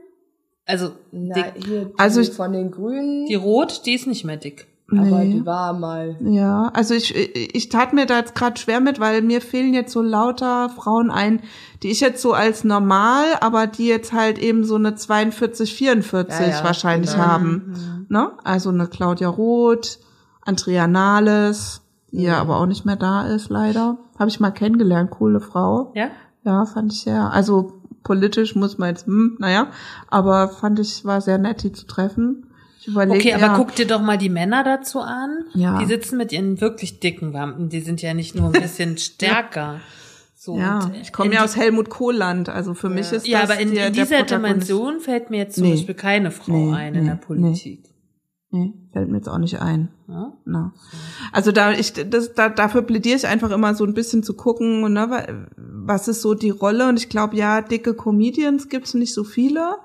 Also, Na, dick, hier Also ich- von den Grünen, die Rot, die ist nicht mehr dick. Aber Nee. die war mal. Ja, also ich, ich tat mir da jetzt gerade schwer mit, weil mir fehlen jetzt so lauter Frauen ein, die ich jetzt so als normal, aber die jetzt halt eben so eine 42, 44 Ja, ja, wahrscheinlich genau. haben. Ne? Also eine Claudia Roth, Andrea Nahles, die ja aber auch nicht mehr da ist, leider. Habe ich mal kennengelernt, coole Frau. Ja? Ja, fand ich sehr. Also politisch muss man jetzt, hm, naja, aber fand ich, war sehr nett, die zu treffen. Ich überlege, Okay, aber ja, guck dir doch mal die Männer dazu an. Ja. Die sitzen mit ihren wirklich dicken Wampen. Die sind ja nicht nur ein bisschen stärker. So, Ja, ich komme in ja aus Helmut Kohl-Land, also für mich ist Ja, das aber in, der, in dieser. Dimension fällt mir jetzt zum Nee. Beispiel keine Frau Nee, ein in nee, der Politik. Nee, fällt mir jetzt auch nicht ein. Ja? Na. Also da ich das da, dafür plädiere ich einfach immer so ein bisschen zu gucken, ne, wa- was ist so die Rolle und ich glaube ja, dicke Comedians gibt's nicht so viele,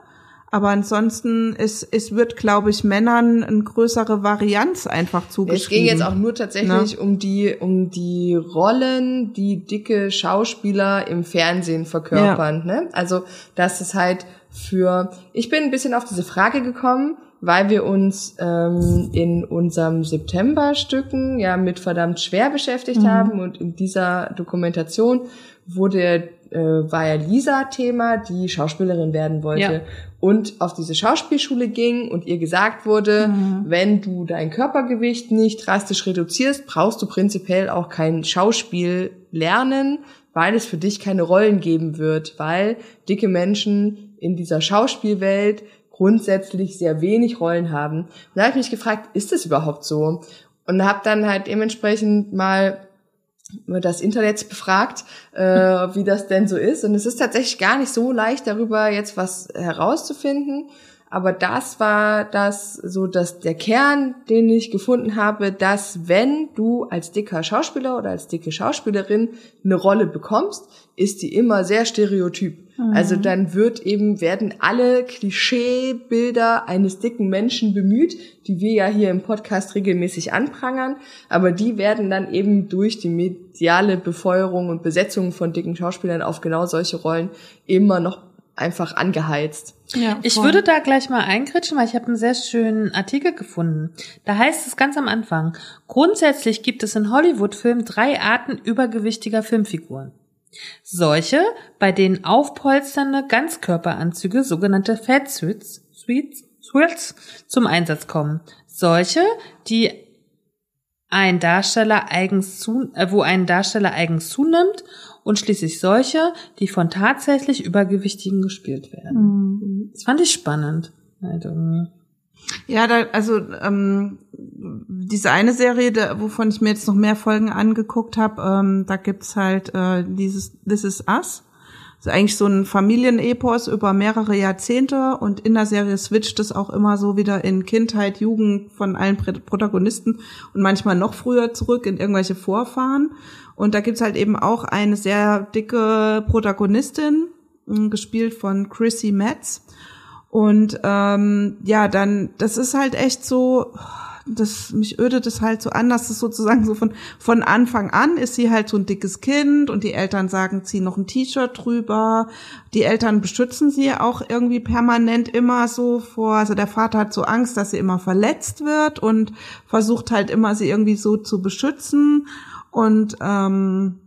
aber ansonsten es es wird glaube ich Männern eine größere Varianz einfach Es zugeschrieben. ging jetzt auch nur tatsächlich um die um die Rollen, die dicke Schauspieler im Fernsehen verkörpern. Ne? Also das ist halt für. Ich bin ein bisschen auf diese Frage gekommen, weil wir uns ähm, in unserem September-Stücken ja mit verdammt schwer beschäftigt haben und in dieser Dokumentation wurde äh, war ja Lisa Thema, die Schauspielerin werden wollte Ja. Und auf diese Schauspielschule ging und ihr gesagt wurde, wenn du dein Körpergewicht nicht drastisch reduzierst, brauchst du prinzipiell auch kein Schauspiel lernen, weil es für dich keine Rollen geben wird, weil dicke Menschen in dieser Schauspielwelt grundsätzlich sehr wenig Rollen haben. Und da habe ich mich gefragt, ist das überhaupt so? Und habe dann halt dementsprechend mal das Internet befragt, äh, wie das denn so ist. Und es ist tatsächlich gar nicht so leicht, darüber jetzt was herauszufinden. Aber das war das so, dass der Kern, den ich gefunden habe, dass wenn du als dicker Schauspieler oder als dicke Schauspielerin eine Rolle bekommst, ist die immer sehr stereotyp. Also dann wird eben, werden alle Klischeebilder eines dicken Menschen bemüht, die wir ja hier im Podcast regelmäßig anprangern, aber die werden dann eben durch die mediale Befeuerung und Besetzung von dicken Schauspielern auf genau solche Rollen immer noch einfach angeheizt. ja, Ich würde da gleich mal eingritschen, weil ich habe einen sehr schönen Artikel gefunden. Da heißt es ganz am Anfang, grundsätzlich gibt es in Hollywood-Filmen drei Arten übergewichtiger Filmfiguren. Solche, bei denen aufpolsternde Ganzkörperanzüge, sogenannte Fatsuits, Suits, Suits, zum Einsatz kommen. Solche, die ein Darsteller eigens zu, äh, wo ein Darsteller eigens zunimmt und schließlich solche, die von tatsächlich Übergewichtigen gespielt werden. Das fand ich spannend. Halt irgendwie. Ja, da, also ähm, diese eine Serie, da, wovon ich mir jetzt noch mehr Folgen angeguckt habe, ähm, da gibt's halt äh, dieses This Is Us. Das ist eigentlich so ein Familienepos über mehrere Jahrzehnte und in der Serie switcht es auch immer so wieder in Kindheit, Jugend von allen Protagonisten und manchmal noch früher zurück in irgendwelche Vorfahren. Und da gibt's halt eben auch eine sehr dicke Protagonistin, gespielt von Chrissy Metz. Und ähm, ja, dann, das ist halt echt so, das mich ödet es halt so an, dass es sozusagen so von von Anfang an ist sie halt so ein dickes Kind und die Eltern sagen, zieh noch ein T-Shirt drüber. Die Eltern beschützen sie auch irgendwie permanent immer so vor, also der Vater hat so Angst, dass sie immer verletzt wird und versucht halt immer sie irgendwie so zu beschützen und ähm,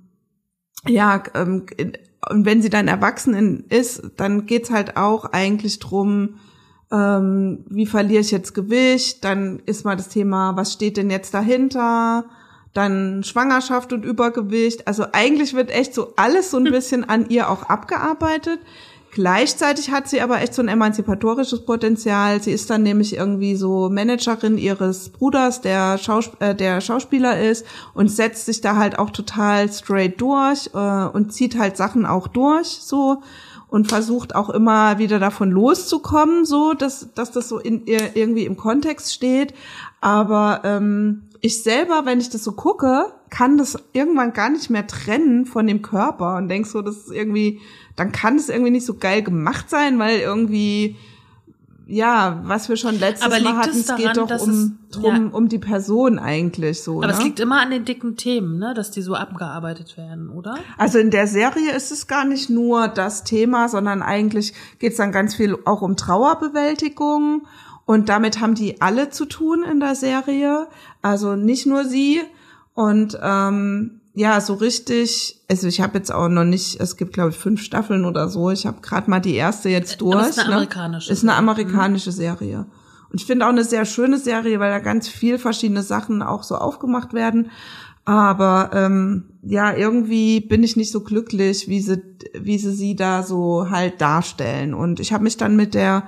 ja, ähm, und wenn sie dann erwachsen ist, dann geht's halt auch eigentlich drum, ähm, wie verliere ich jetzt Gewicht? Dann ist mal das Thema, was steht denn jetzt dahinter? Dann Schwangerschaft und Übergewicht. Also eigentlich wird echt so alles so ein bisschen an ihr auch abgearbeitet. Gleichzeitig hat sie aber echt so ein emanzipatorisches Potenzial. Sie ist dann nämlich irgendwie so Managerin ihres Bruders, der, Schaus äh, der Schauspieler ist und setzt sich da halt auch total straight durch äh, und zieht halt Sachen auch durch so und versucht auch immer wieder davon loszukommen, so dass, dass das so in irgendwie im Kontext steht. Aber ähm, ich selber, wenn ich das so gucke, kann das irgendwann gar nicht mehr trennen von dem Körper und denk so, das ist irgendwie, dann kann es irgendwie nicht so geil gemacht sein, weil irgendwie ja, was wir schon letztes Aber Mal hatten, es daran, geht doch um, es- drum, ja. um die Person eigentlich so. Aber ne? es liegt immer an den dicken Themen, ne, dass die so abgearbeitet werden, oder? Also in der Serie ist es gar nicht nur das Thema, sondern eigentlich geht es dann ganz viel auch um Trauerbewältigung. Und damit haben die alle zu tun in der Serie. Also nicht nur sie. Und ähm, ja, so richtig, also ich habe jetzt auch noch nicht, es gibt glaube ich fünf Staffeln oder so. Ich habe gerade mal die erste jetzt durch. Aber es ist eine ne? amerikanische Ist eine Serie. amerikanische Serie. Und ich finde auch eine sehr schöne Serie, weil da ganz viel verschiedene Sachen auch so aufgemacht werden. Aber ähm, ja, irgendwie bin ich nicht so glücklich, wie sie, wie sie sie da so halt darstellen. Und ich habe mich dann mit der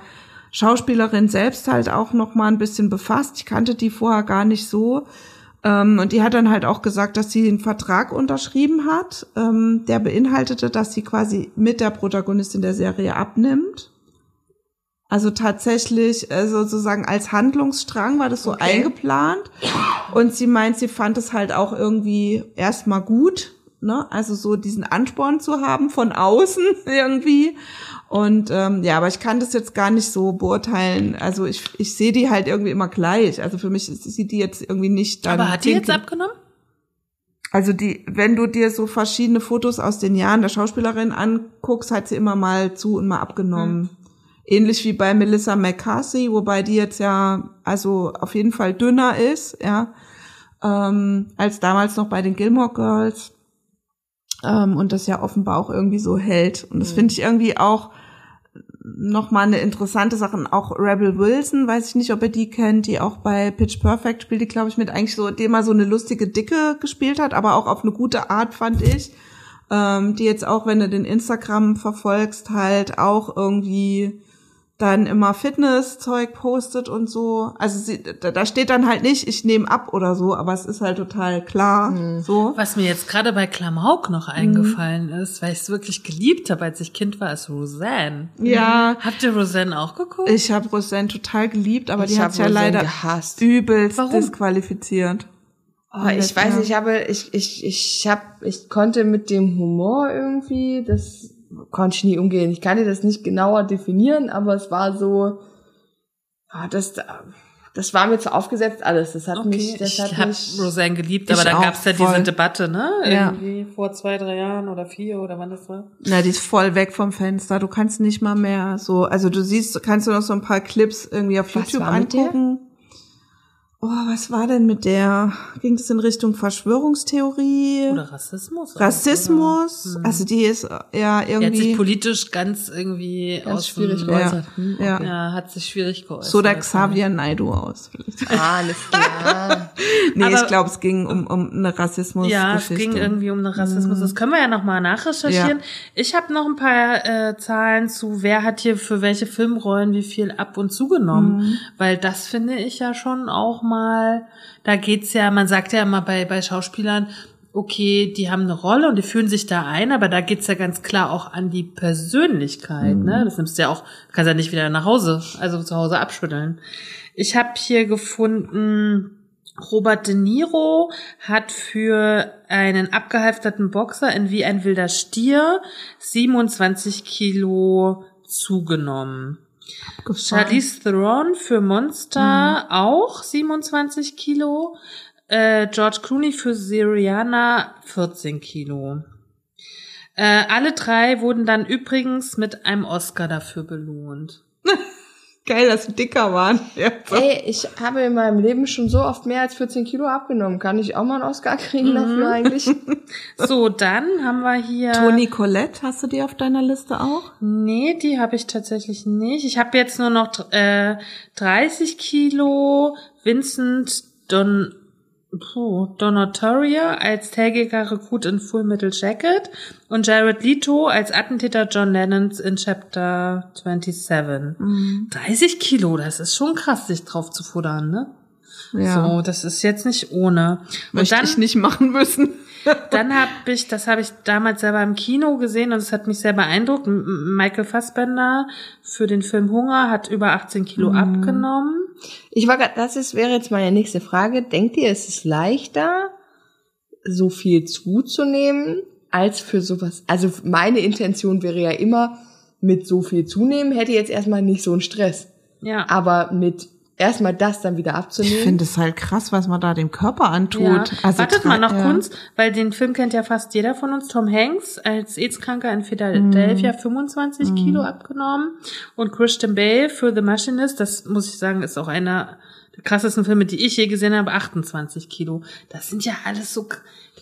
Schauspielerin selbst halt auch noch mal ein bisschen befasst. Ich kannte die vorher gar nicht so. Ähm, und die hat dann halt auch gesagt, dass sie einen Vertrag unterschrieben hat, ähm, der beinhaltete, dass sie quasi mit der Protagonistin der Serie abnimmt. Also tatsächlich äh, sozusagen als Handlungsstrang war das so Okay. eingeplant. Und sie meint, sie fand es halt auch irgendwie erstmal gut, ne? Also so diesen Ansporn zu haben von außen irgendwie. Und ähm, ja, aber ich kann das jetzt gar nicht so beurteilen. Also ich, ich sehe die halt irgendwie immer gleich. Also für mich ist, sieht die jetzt irgendwie nicht dann. Aber hat die jetzt abgenommen? also die, wenn du dir so verschiedene Fotos aus den Jahren der Schauspielerin anguckst, hat sie immer mal zu und mal abgenommen. Ähnlich wie bei Melissa McCarthy, wobei die jetzt ja also auf jeden Fall dünner ist, ja, ähm, als damals noch bei den Gilmore Girls. Ähm, und das ja offenbar auch irgendwie so hält. Und das finde ich irgendwie auch noch mal eine interessante Sache. Und Auch Rebel Wilson, weiß ich nicht, ob ihr die kennt, die auch bei Pitch Perfect spielt, die glaube ich mit eigentlich so, die immer so eine lustige Dicke gespielt hat, aber auch auf eine gute Art fand ich. Ähm, die jetzt auch, wenn du den Instagram verfolgst, halt auch irgendwie dann immer Fitnesszeug postet und so. Also sie, da, da steht dann halt nicht, ich nehme ab oder so, aber es ist halt total klar. So. Was mir jetzt gerade bei Klamauk noch eingefallen ist, weil ich es wirklich geliebt habe, als ich Kind war, ist Roseanne. Ja, Habt ihr Roseanne auch geguckt? ich habe Roseanne total geliebt, aber Ich die hab hat's ja leider gehasst. übelst Warum? disqualifiziert. Oh, ich weiß nicht, ich habe, ich, ich, ich hab, ich konnte mit dem Humor irgendwie, das konnte ich nie umgehen. Ich kann dir das nicht genauer definieren, aber es war so, ah, das, das war mir zu aufgesetzt alles. Das hat mich, das ich hat habe mich, Roseanne geliebt, aber dann gab's ja voll. diese Debatte, ne? Ja. Irgendwie vor zwei, drei Jahren oder vier oder wann das war. Na, die ist voll weg vom Fenster. Du kannst nicht mal mehr so, also du siehst, kannst du noch so ein paar Clips irgendwie auf Was YouTube war mit der? angucken. Oh, was war denn mit der? Ging es in Richtung Verschwörungstheorie? Oder Rassismus. Rassismus? oder? Hm. Also die ist äh, ja Er hat sich irgendwie politisch ganz irgendwie Ganz aus schwierig dem, geäußert. ja, Hm, ja. Ja, hat sich schwierig geäußert. so der Xavier Naidu aus. Vielleicht. ah, alles klar. Nee, Aber- ich glaube, es ging um, um eine Rassismus. Ja, es ging irgendwie um den Rassismus. Das können wir ja nochmal nachrecherchieren. Ja. Ich habe noch ein paar äh, Zahlen zu, wer hat hier für welche Filmrollen wie viel ab und zugenommen. Weil das finde ich ja schon auch mal, da geht's ja, man sagt ja immer bei, bei Schauspielern, okay, die haben eine Rolle und die fühlen sich da ein, aber da geht's ja ganz klar auch an die Persönlichkeit. Ne? Das nimmst du ja auch, kannst ja nicht wieder nach Hause, also zu Hause abschütteln. Ich habe hier gefunden, Robert De Niro hat für einen abgehalfterten Boxer in Wie ein wilder Stier 27 Kilo zugenommen. Charlize Theron für Monster auch 27 Kilo. Äh, George Clooney für Syriana 14 Kilo. Äh, alle drei wurden dann übrigens mit einem Oscar dafür belohnt. Geil, dass sie dicker waren. Ja, so. Ey, ich habe in meinem Leben schon so oft mehr als 14 Kilo abgenommen. Kann ich auch mal einen Oscar kriegen dafür eigentlich? So, dann haben wir hier. Toni Collette, hast du die auf deiner Liste auch? Nee, die habe ich tatsächlich nicht. Ich habe jetzt nur noch äh, 30 Kilo Vincent Don puh, Donatoria als tägiger Rekrut in Full Metal Jacket und Jared Leto als Attentäter John Lennons in Chapter 27. 30 Kilo, das ist schon krass, sich drauf zu futtern, ne? Ja. So, das ist jetzt nicht ohne. Und Möchte dann ich nicht machen müssen. Dann habe ich, das habe ich damals selber im Kino gesehen und es hat mich sehr beeindruckt. Michael Fassbender für den Film Hunger hat über 18 Kilo mhm. abgenommen. Ich war grad, das ist, wäre jetzt meine nächste Frage. Denkt ihr, es ist leichter, so viel zuzunehmen, als für sowas? Also meine Intention wäre ja immer, mit so viel zunehmen, hätte jetzt erstmal nicht so einen Stress. Ja. Aber mit erstmal das dann wieder abzunehmen. Ich finde es halt krass, was man da dem Körper antut. Ja. Also Wartet mal noch ja. Kunst, weil den Film kennt ja fast jeder von uns. Tom Hanks als AIDS-Kranker in Philadelphia mm. 25 mm. Kilo abgenommen und Christian Bale für The Machinist, das muss ich sagen, ist auch einer der krassesten Filme, die ich je gesehen habe, 28 Kilo. Das sind ja alles so,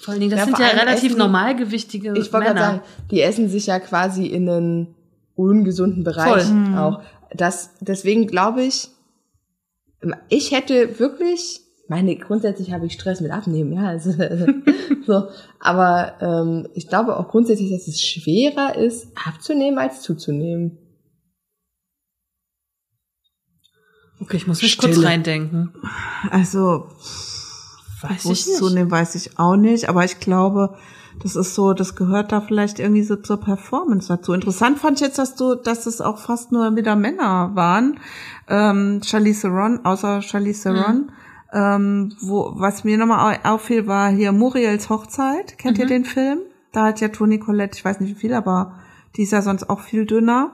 vor allen Dingen, das ja, sind ja relativ essen, normalgewichtige ich Männer. Sagen, die essen sich ja quasi in einen ungesunden Bereich Voll. Mhm. auch. Das, deswegen glaube ich, ich hätte wirklich, meine, grundsätzlich habe ich Stress mit Abnehmen, ja, also, so, aber ähm, ich glaube auch grundsätzlich, dass es schwerer ist, abzunehmen als zuzunehmen. Okay, ich muss mich Stille. kurz reindenken. Also, weiß ich nicht. zunehmen, weiß ich auch nicht, aber ich glaube, das ist so, das gehört da vielleicht irgendwie so zur Performance dazu. Interessant fand ich jetzt, dass du, dass es auch fast nur wieder Männer waren. Ähm, Charlize Theron, außer Charlize Theron. Mhm. Ähm, wo, was mir nochmal auffiel, war hier Muriels Hochzeit. Kennt mhm. ihr den Film? Da hat ja Toni Collette, ich weiß nicht wie viel, aber die ist ja sonst auch viel dünner.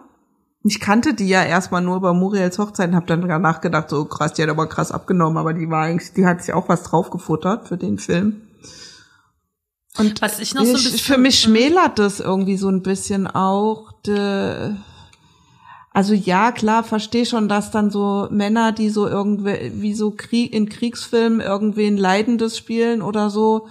Ich kannte die ja erstmal nur über Muriels Hochzeit und habe dann nachgedacht, so krass, die hat aber krass abgenommen, aber die war eigentlich, die hat sich auch was draufgefuttert für den Film. Und was ich noch so ein bisschen für mich schmälert das irgendwie so ein bisschen auch. De, also ja, klar, verstehe schon, dass dann so Männer, die so irgendwie wie so Krieg in Kriegsfilmen irgendwen Leidendes spielen oder so,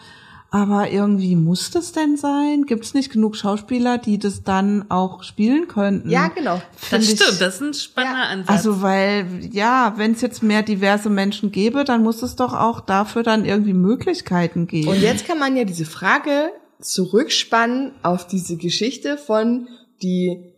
aber irgendwie muss das denn sein? Gibt es nicht genug Schauspieler, die das dann auch spielen könnten? Ja, genau. Das ich, stimmt, das ist ein spannender ja. Ansatz. Also weil, ja, wenn es jetzt mehr diverse Menschen gäbe, dann muss es doch auch dafür dann irgendwie Möglichkeiten geben. Und jetzt kann man ja diese Frage zurückspannen auf diese Geschichte von die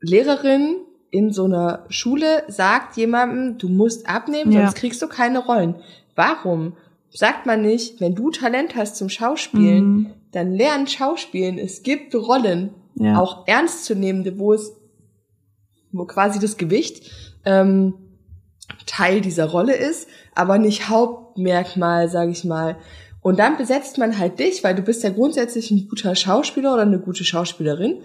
Lehrerin in so einer Schule sagt jemandem, du musst abnehmen, ja. sonst kriegst du keine Rollen. Warum? Sagt man nicht, wenn du Talent hast zum Schauspielen, mhm. dann lern Schauspielen. Es gibt Rollen, ja. auch ernstzunehmende, wo es, wo quasi das Gewicht ähm, Teil dieser Rolle ist, aber nicht Hauptmerkmal, sage ich mal. Und dann besetzt man halt dich, weil du bist ja grundsätzlich ein guter Schauspieler oder eine gute Schauspielerin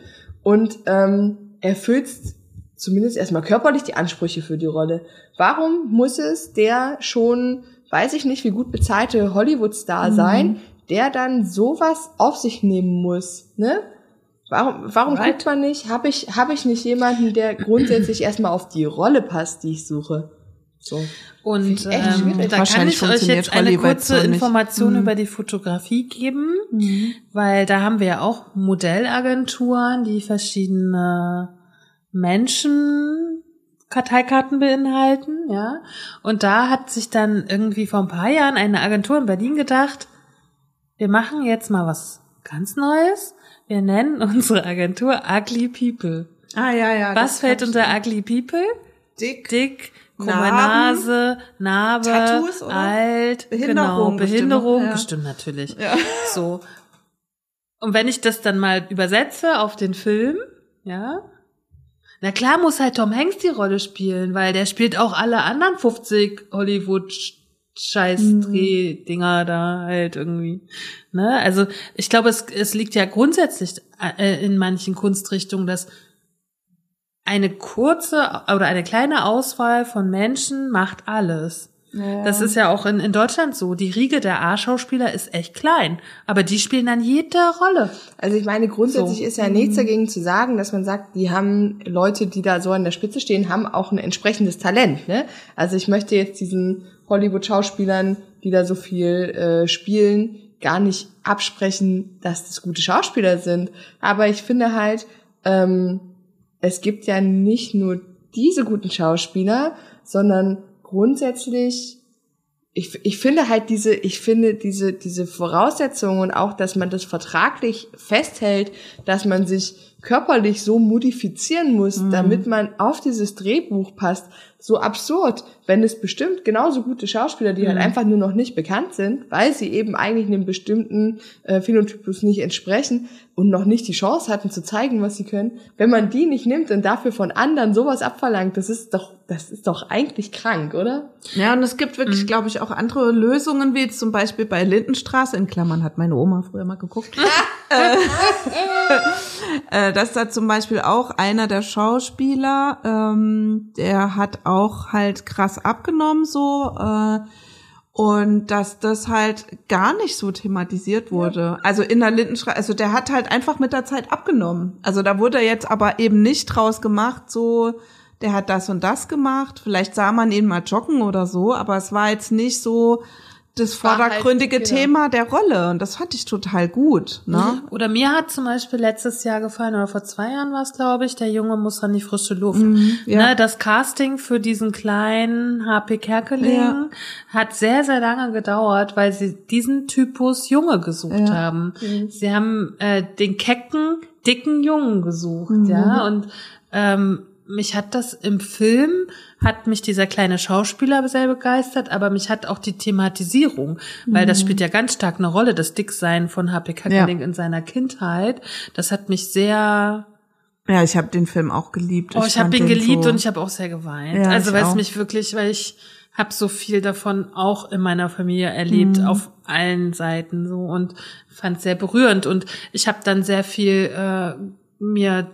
und ähm, erfüllst zumindest erstmal körperlich die Ansprüche für die Rolle. Warum muss es der schon weiß ich nicht, wie gut bezahlte Hollywood-Star mhm. sein, der dann sowas auf sich nehmen muss, ne? Warum, warum right. guckt man nicht? Habe ich, hab ich nicht jemanden, der grundsätzlich erstmal auf die Rolle passt, die ich suche? So. Und ähm, da kann ich euch jetzt eine kurze Information mhm. über die Fotografie geben, mhm. weil da haben wir ja auch Modellagenturen, die verschiedene Menschen Karteikarten beinhalten, ja. Und da hat sich dann irgendwie vor ein paar Jahren eine Agentur in Berlin gedacht, wir machen jetzt mal was ganz Neues. Wir nennen unsere Agentur Ugly People. Ah, ja, ja. Was fällt unter Ugly People? Dick. Dick, krumme Nase, Narbe, Tattoos, oder? alt, Behinderung, genau, Behinderung, bestimmt, ja. bestimmt natürlich. Ja. So. Und wenn ich das dann mal übersetze auf den Film, ja, na klar muss halt Tom Hanks die Rolle spielen, weil der spielt auch alle anderen 50 Hollywood Scheiß-Dreh-Dinger da halt irgendwie. Ne? Also ich glaube, es, es liegt ja grundsätzlich äh, in manchen Kunstrichtungen, dass eine kurze oder eine kleine Auswahl von Menschen macht alles. Ja. Das ist ja auch in, in Deutschland so. Die Riege der A-Schauspieler ist echt klein, aber die spielen dann jede Rolle. Also ich meine, grundsätzlich so. ist ja nichts mhm. dagegen zu sagen, dass man sagt, die haben Leute, die da so an der Spitze stehen, haben auch ein entsprechendes Talent. Ne? Also ich möchte jetzt diesen Hollywood-Schauspielern, die da so viel äh, spielen, gar nicht absprechen, dass das gute Schauspieler sind. Aber ich finde halt, ähm, es gibt ja nicht nur diese guten Schauspieler, sondern grundsätzlich, ich, ich finde halt diese, ich finde diese, diese Voraussetzungen und auch, dass man das vertraglich festhält, dass man sich körperlich so modifizieren muss, Mhm. damit man auf dieses Drehbuch passt. So absurd, wenn es bestimmt genauso gute Schauspieler, die Mhm. halt einfach nur noch nicht bekannt sind, weil sie eben eigentlich einem bestimmten äh, Phänotypus nicht entsprechen und noch nicht die Chance hatten zu zeigen, was sie können. Wenn man die nicht nimmt und dafür von anderen sowas abverlangt, das ist doch, das ist doch eigentlich krank, oder? Ja, und es gibt wirklich, glaube ich, auch andere Lösungen, wie zum Beispiel bei Lindenstraße, in Klammern hat meine Oma früher mal geguckt, äh, dass da zum Beispiel auch einer der Schauspieler, ähm, der hat auch halt krass abgenommen so äh, und dass das halt gar nicht so thematisiert wurde. Also in der Lindenstraße, also der hat halt einfach mit der Zeit abgenommen. Also da wurde jetzt aber eben nicht draus gemacht, so der hat das und das gemacht. Vielleicht sah man ihn mal joggen oder so, aber es war jetzt nicht so das War halt, vordergründige genau. Thema der Rolle. Und das fand ich total gut. Ne? Oder mir hat zum Beispiel letztes Jahr gefallen, oder vor zwei Jahren war es, glaube ich, der Junge muss an die frische Luft. Mhm, ja. ne, das Casting für diesen kleinen HP Kerkeling Ja. hat sehr, sehr lange gedauert, weil sie diesen Typus Junge gesucht Ja. haben. Sie haben äh, den kecken, dicken Jungen gesucht, Mhm. ja, und ähm, mich hat das im Film, hat mich dieser kleine Schauspieler sehr begeistert, aber mich hat auch die Thematisierung, weil das spielt ja ganz stark eine Rolle, das Dicksein von H.P. Kerkeling in seiner Kindheit. Das hat mich sehr, Ja, ich habe den Film auch geliebt. oh, ich, habe fand ihn geliebt so, und ich habe auch sehr geweint. Ja, also ich weil es mich wirklich, weil ich habe so viel davon auch in meiner Familie erlebt, Mhm. auf allen Seiten so und fand sehr berührend. Und ich habe dann sehr viel äh, mir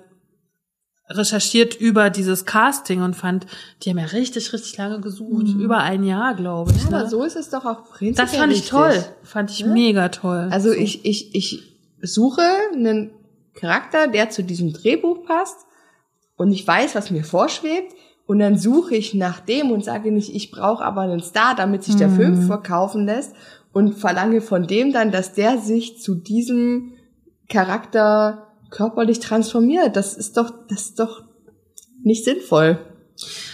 recherchiert über dieses Casting und fand, die haben ja richtig, richtig lange gesucht. Über ein Jahr, glaube ich. Mhm. Ja, ne? aber so ist es doch auch prinzipiell das fand ich richtig. toll. Fand ich mega toll. Also ich, ich, ich suche einen Charakter, der zu diesem Drehbuch passt und ich weiß, was mir vorschwebt und dann suche ich nach dem und sage nicht, ich brauche aber einen Star, damit sich der Film verkaufen lässt und verlange von dem dann, dass der sich zu diesem Charakter körperlich transformiert. Das ist doch, das ist doch nicht sinnvoll.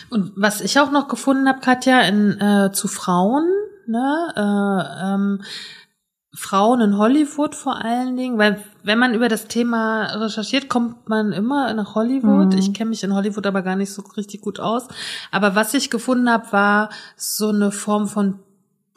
Und was ich auch noch gefunden habe, Katja, in, äh, zu Frauen, ne, äh, ähm, Frauen in Hollywood vor allen Dingen, weil wenn man über das Thema recherchiert, kommt man immer nach Hollywood. Ich kenne mich in Hollywood aber gar nicht so richtig gut aus. Aber was ich gefunden habe, war so eine Form von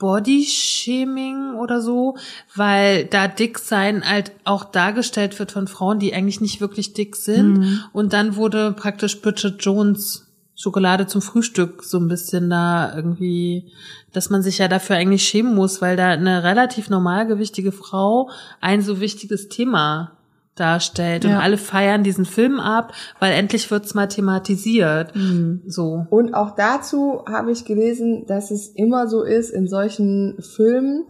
Body-Shaming oder so, weil da dick sein halt auch dargestellt wird von Frauen, die eigentlich nicht wirklich dick sind. Und dann wurde praktisch Bridget Jones Schokolade zum Frühstück so ein bisschen da irgendwie, dass man sich ja dafür eigentlich schämen muss, weil da eine relativ normalgewichtige Frau ein so wichtiges Thema darstellt. Und Ja. alle feiern diesen Film ab, weil endlich wird's mal thematisiert. So. Und auch dazu habe ich gelesen, dass es immer so ist, in solchen Filmen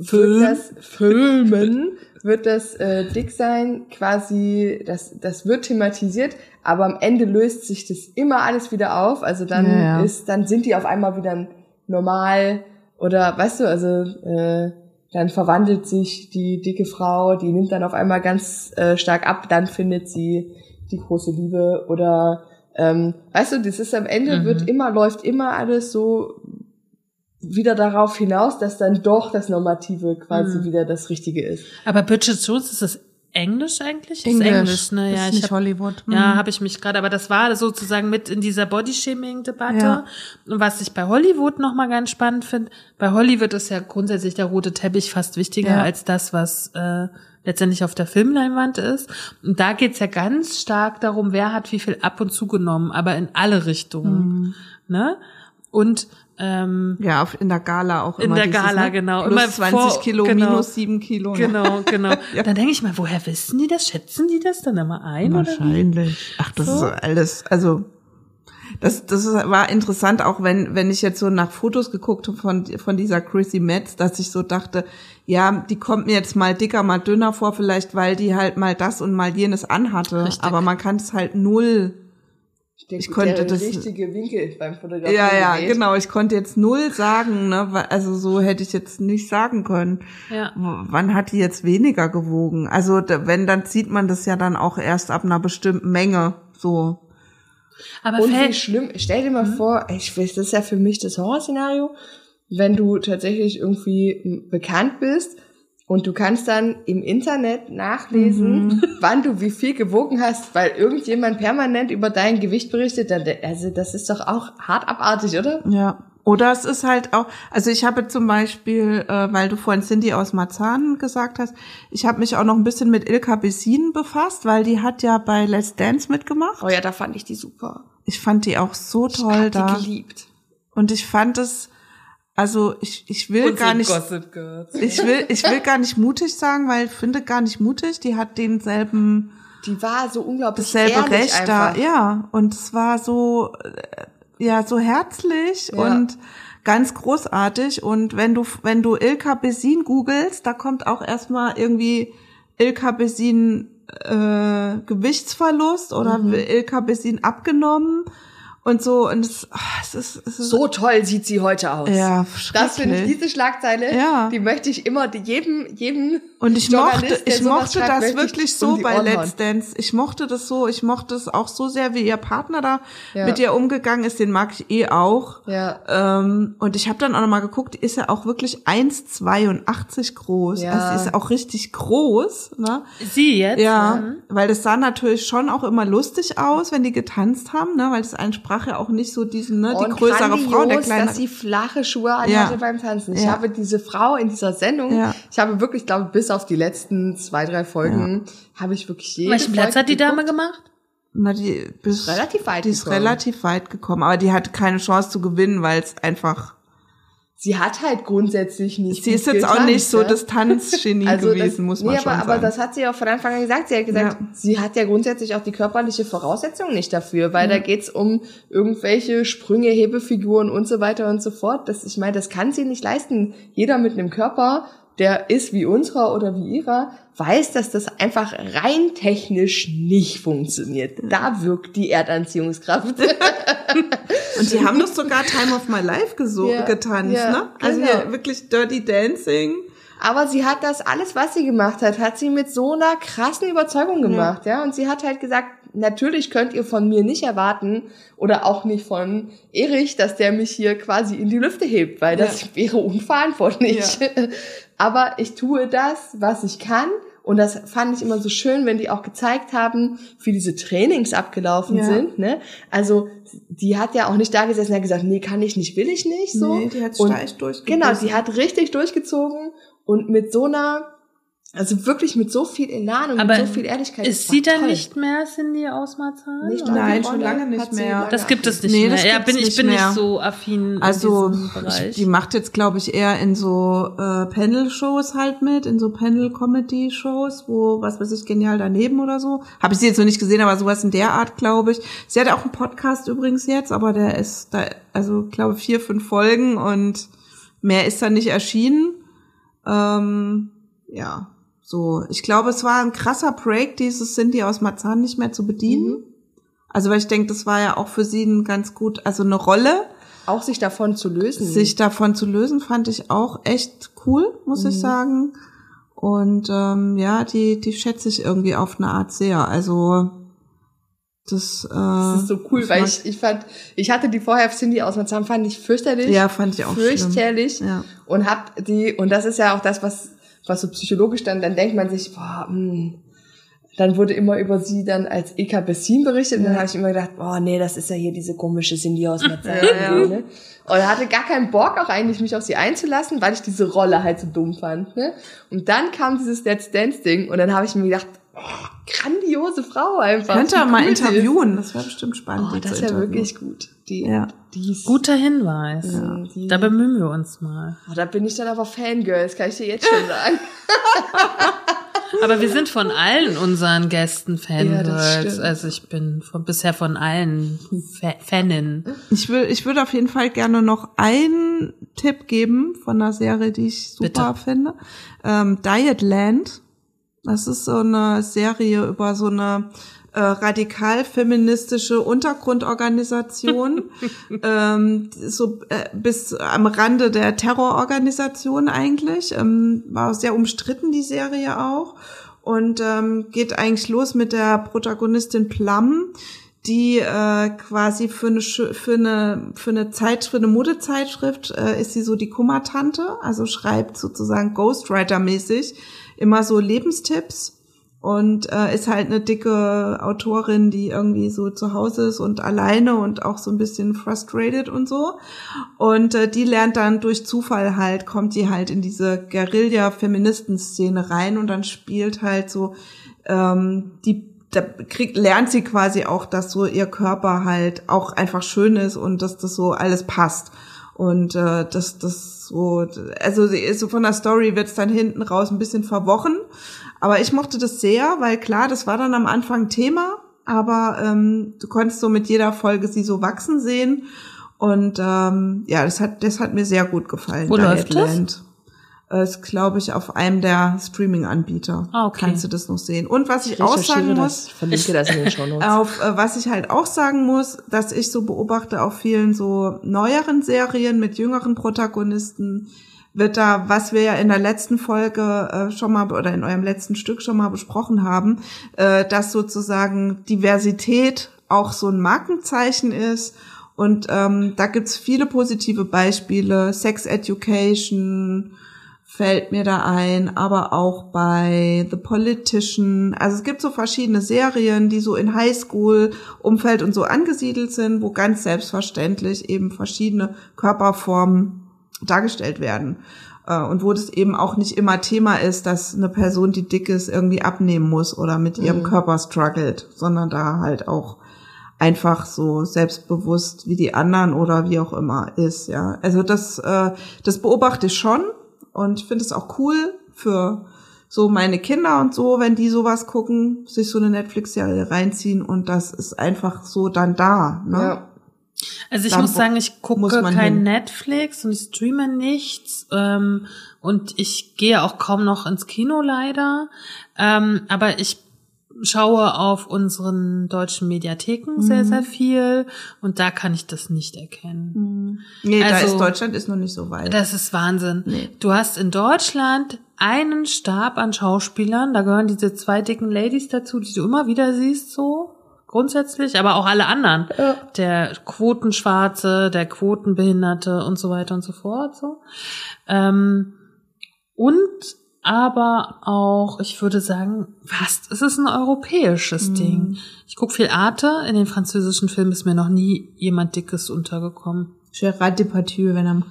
Film? wird das Filmen wird das äh, Dicksein quasi, das, das wird thematisiert, aber am Ende löst sich das immer alles wieder auf. Also dann Ja, ja. ist, dann sind die auf einmal wieder normal oder weißt du, also äh, dann verwandelt sich die dicke Frau, die nimmt dann auf einmal ganz äh, stark ab, dann findet sie die große Liebe oder ähm, weißt du, das ist am Ende Mhm. wird immer läuft immer alles so wieder darauf hinaus, dass dann doch das Normative quasi Mhm. wieder das Richtige ist. Aber Bridget Jones, ist das Englisch eigentlich? Ist Englisch, Englisch, ne? Ja, ist ich nicht hab, Hollywood. Ja, Mhm. habe ich mich gerade, aber das war sozusagen mit in dieser Body-Shaming-Debatte. Ja. Und was ich bei Hollywood nochmal ganz spannend finde, bei Hollywood ist ja grundsätzlich der rote Teppich fast wichtiger Ja. als das, was äh, letztendlich auf der Filmleinwand ist. Und da geht's ja ganz stark darum, wer hat wie viel ab und zugenommen, aber in alle Richtungen. Mhm. Ne? Und ähm, Ja, auf, in der Gala auch In immer der dieses, Gala, ne? genau. Plus Immer 20 vor- Kilo, genau. minus 7 Kilo. ne? Genau, genau. Dann denke ich mal, woher wissen die das? Schätzen die das dann immer ein? Oder wie? Wahrscheinlich. Ach, das So? ist alles, also das, das war interessant, auch wenn, wenn ich jetzt so nach Fotos geguckt habe von, von dieser Chrissy Metz, dass ich so dachte, ja, die kommt mir jetzt mal dicker, mal dünner vor, vielleicht weil die halt mal das und mal jenes anhatte. Richtig. Aber man kann es halt null. Der, Ich konnte der das- richtige Winkel beim Fotografieren. Ja, ja, gewählt. genau. Ich konnte jetzt null sagen, ne? Also so hätte ich jetzt nicht sagen können. Ja. Wann hat die jetzt weniger gewogen? Also wenn, dann sieht man das ja dann auch erst ab einer bestimmten Menge. So. Aber Und wie schlimm, stell dir mal vor, ich weiß, das ist ja für mich das Horrorszenario, wenn du tatsächlich irgendwie m, bekannt bist Und du kannst dann im Internet nachlesen, Mhm. wann du wie viel gewogen hast, weil irgendjemand permanent über dein Gewicht berichtet. Also das ist doch auch hart abartig, oder? Ja. Oder es ist halt auch, also ich habe zum Beispiel, äh, weil du vorhin Cindy aus Marzahn gesagt hast, ich habe mich auch noch ein bisschen mit Ilka Bessin befasst, weil die hat ja bei Let's Dance mitgemacht. Oh ja, da fand ich die super. Ich fand die auch so Ich toll hab da. die geliebt. Und ich fand es, also ich, ich will gar nicht, Gossip Girls. ich will, ich will gar nicht mutig sagen, weil ich finde gar nicht mutig. Die hat denselben, Die war so unglaublich dasselbe Recht da, einfach. ja. Und es war so, äh, ja, so herzlich Ja. und ganz großartig. Und wenn du, wenn du Ilka Besin googelst, da kommt auch erstmal irgendwie Ilka Besin äh, Gewichtsverlust oder Mhm. Ilka Besin abgenommen und so. Und es, ah, es ist, es ist So toll sieht sie heute aus. ja, Das finde ich, diese Schlagzeile, Ja. die möchte ich immer die- jedem, jedem Und ich mochte, ich mochte schreibt, das wirklich um so die bei Ohren Let's. Dance. Ich mochte das so, ich mochte es auch so sehr, wie ihr Partner da Ja. mit ihr umgegangen ist. Den mag ich eh auch. Ja. Ähm, und ich habe dann auch nochmal geguckt, die ist ja auch wirklich 1,82 groß. Ja. Also ist auch richtig groß. Ne? Sie jetzt? Ja, weil das sah natürlich schon auch immer lustig aus, wenn die getanzt haben, ne? weil das entsprach ja auch nicht so diesen, ne, die Und größere grandios, Frau, der kleine. dass sie flache Schuhe anhatte Ja. beim Tanzen. Ich Ja. habe diese Frau in dieser Sendung, Ja. ich habe wirklich, glaube ich, bis auf die letzten zwei, drei Folgen, habe ich wirklich jede Welchen Platz Folge hat die Dame gemacht? Na, die bis, Relativ weit Die ist gekommen. relativ weit gekommen, aber die hat keine Chance zu gewinnen, weil es einfach. Sie hat halt grundsätzlich nicht Sie ist jetzt auch getanzt, nicht so ja. das Tanzgenie Also gewesen, das, muss man nee, schon aber, sagen. aber das hat sie auch von Anfang an gesagt. Sie hat gesagt, Ja. sie hat ja grundsätzlich auch die körperliche Voraussetzung nicht dafür, weil da geht's um irgendwelche Sprünge, Hebefiguren und so weiter und so fort. Das, ich meine, das kann sie nicht leisten. Jeder mit einem Körper, der ist wie unserer oder wie ihrer, weiß, dass das einfach rein technisch nicht funktioniert. Da wirkt die Erdanziehungskraft. Und die haben doch sogar Time of My Life Ja, getanzt, ja, ne? Also genau. wirklich Dirty Dancing. Aber sie hat das alles, was sie gemacht hat, hat sie mit so einer krassen Überzeugung gemacht, ja. Und sie hat halt gesagt, natürlich könnt ihr von mir nicht erwarten oder auch nicht von Erich, dass der mich hier quasi in die Lüfte hebt, weil das wäre unverantwortlich. Aber ich tue das, was ich kann. Und das fand ich immer so schön, wenn die auch gezeigt haben, wie diese Trainings abgelaufen Ja. sind. Ne? Also die hat ja auch nicht da gesessen und hat gesagt, nee, kann ich nicht, will ich nicht. So. Nee, die Und- steif durchgebissen. Genau, die hat richtig durchgezogen und mit so einer, also wirklich mit so viel Elan und Aber mit so viel Ehrlichkeit. Ist sie toll. nicht mehr Cindy aus Marzahn? Nicht oder? Nein, schon lange nicht mehr. lange Das gibt es nicht Nee, mehr. das Ja, bin, ich bin mehr. nicht so affin Also in diesem Bereich. die macht jetzt, glaube ich, eher in so äh, Panel-Shows halt mit, in so Panel-Comedy-Shows, wo, was weiß ich, genial daneben oder so. Habe ich sie jetzt noch nicht gesehen, aber sowas in der Art, glaube ich. Sie hat auch einen Podcast übrigens jetzt, aber der ist da, also glaube vier, fünf Folgen und mehr ist da nicht erschienen. Ähm, ja, so. Ich glaube, es war ein krasser Break, dieses Cindy aus Marzahn nicht mehr zu bedienen. Also, weil ich denke, das war ja auch für sie ein ganz gut, also eine Rolle Auch sich davon zu lösen. sich davon zu lösen, fand ich auch echt cool, muss Mhm. ich sagen. Und ähm, ja, die, die schätze ich irgendwie auf eine Art sehr. Also das, äh, das ist so cool, weil ich, ich fand, ich hatte die vorher Cindy aus Marzahn, fand ich fürchterlich. Ja, fand ich auch Fürchterlich. schlimm. Ja. Und hab die, und das ist ja auch das, was, was so psychologisch dann, dann denkt man sich, boah, mh, dann wurde immer über sie dann als Eka Bessin berichtet und dann habe ich immer gedacht, oh nee, das ist ja hier diese komische Cindy aus Marzahn. Ja, ja. Ne? Und hatte gar keinen Bock auch eigentlich, mich auf sie einzulassen, weil ich diese Rolle halt so dumm fand. Ne? Und dann kam dieses Let's Dance Ding und dann habe ich mir gedacht, oh, grandiose Frau einfach. Könnte er mal ist. interviewen, das wäre bestimmt spannend. Oh, die das wäre interviewen. wirklich gut. Die, Ja. die ist, Guter Hinweis. Ja, Da bemühen wir uns mal. Oh, da bin ich dann aber Fangirl, das kann ich dir jetzt schon sagen. Aber wir sind von allen unseren Gästen Ja, Fangirls. stimmt. also ich bin von, bisher von allen Fa Fanin. Ich will, ich würde auf jeden Fall gerne noch einen Tipp geben von einer Serie, die ich super Bitte. finde. Ähm, Dietland. Das ist so eine Serie über so eine äh, radikal feministische Untergrundorganisation, ähm, so äh, bis am Rande der Terrororganisation eigentlich. Ähm, war sehr umstritten die Serie auch. Und ähm, geht eigentlich los mit der Protagonistin Plum, die äh, quasi für eine für eine für eine Zeit für eine Modezeitschrift äh, ist sie so die Kummertante, also schreibt sozusagen Ghostwriter mäßig immer so Lebenstipps und äh, ist halt eine dicke Autorin, die irgendwie so zu Hause ist und alleine und auch so ein bisschen frustrated und so. Und äh, die lernt dann durch Zufall halt, kommt die halt in diese Guerilla-Feministen-Szene rein und dann spielt halt so ähm, die da kriegt, lernt sie quasi auch, dass so ihr Körper halt auch einfach schön ist und dass das so alles passt. Und äh, dass das so, also so von der Story wird's dann hinten raus ein bisschen verwochen. Aber ich mochte das sehr, weil klar, das war dann am Anfang Thema, aber ähm, du konntest so mit jeder Folge sie so wachsen sehen. Und ähm, ja, das hat, das hat mir sehr gut gefallen. Wo läuft das? Ist, glaube ich, auf einem der Streaming-Anbieter. Ah, okay. Kannst du das noch sehen. Und was ich, ich auch sagen muss, das, verlinke das in den Shownotes. auf äh, was ich halt auch sagen muss, dass ich so beobachte auf vielen so neueren Serien mit jüngeren Protagonisten, wird da, was wir ja in der letzten Folge äh, schon mal oder in eurem letzten Stück schon mal besprochen haben, äh, dass sozusagen Diversität auch so ein Markenzeichen ist. Und ähm, da gibt's viele positive Beispiele. Sex Education fällt mir da ein, aber auch bei The Politician. Also es gibt so verschiedene Serien, die so in Highschool-Umfeld und so angesiedelt sind, wo ganz selbstverständlich eben verschiedene Körperformen dargestellt werden. Äh, und wo das eben auch nicht immer Thema ist, dass eine Person, die dick ist, irgendwie abnehmen muss oder mit ihrem mhm. Körper struggelt, sondern da halt auch einfach so selbstbewusst wie die anderen oder wie auch immer ist, ja. Also das, äh, das beobachte ich schon und finde es auch cool für so meine Kinder und so, wenn die sowas gucken, sich so eine Netflix-Serie reinziehen und das ist einfach so dann da, ne? Ja. Also ich da muss sagen, ich gucke kein hin. Netflix und ich streame nichts ähm, und ich gehe auch kaum noch ins Kino leider. Ähm, aber ich schaue auf unseren deutschen Mediatheken mhm. sehr, sehr viel und da kann ich das nicht erkennen. Mhm. Nee, also, da ist Deutschland ist noch nicht so weit. Das ist Wahnsinn. Nee. Du hast in Deutschland einen Stab an Schauspielern, da gehören diese zwei dicken Ladies dazu, die du immer wieder siehst, so grundsätzlich, aber auch alle anderen. Ja. Der Quotenschwarze, der Quotenbehinderte und so weiter und so fort. So. Ähm, und aber auch, ich würde sagen, fast, es ist ein europäisches mhm. Ding. Ich gucke viel Arte, in den französischen Filmen ist mir noch nie jemand Dickes untergekommen. Gerard Depardieu, wenn er...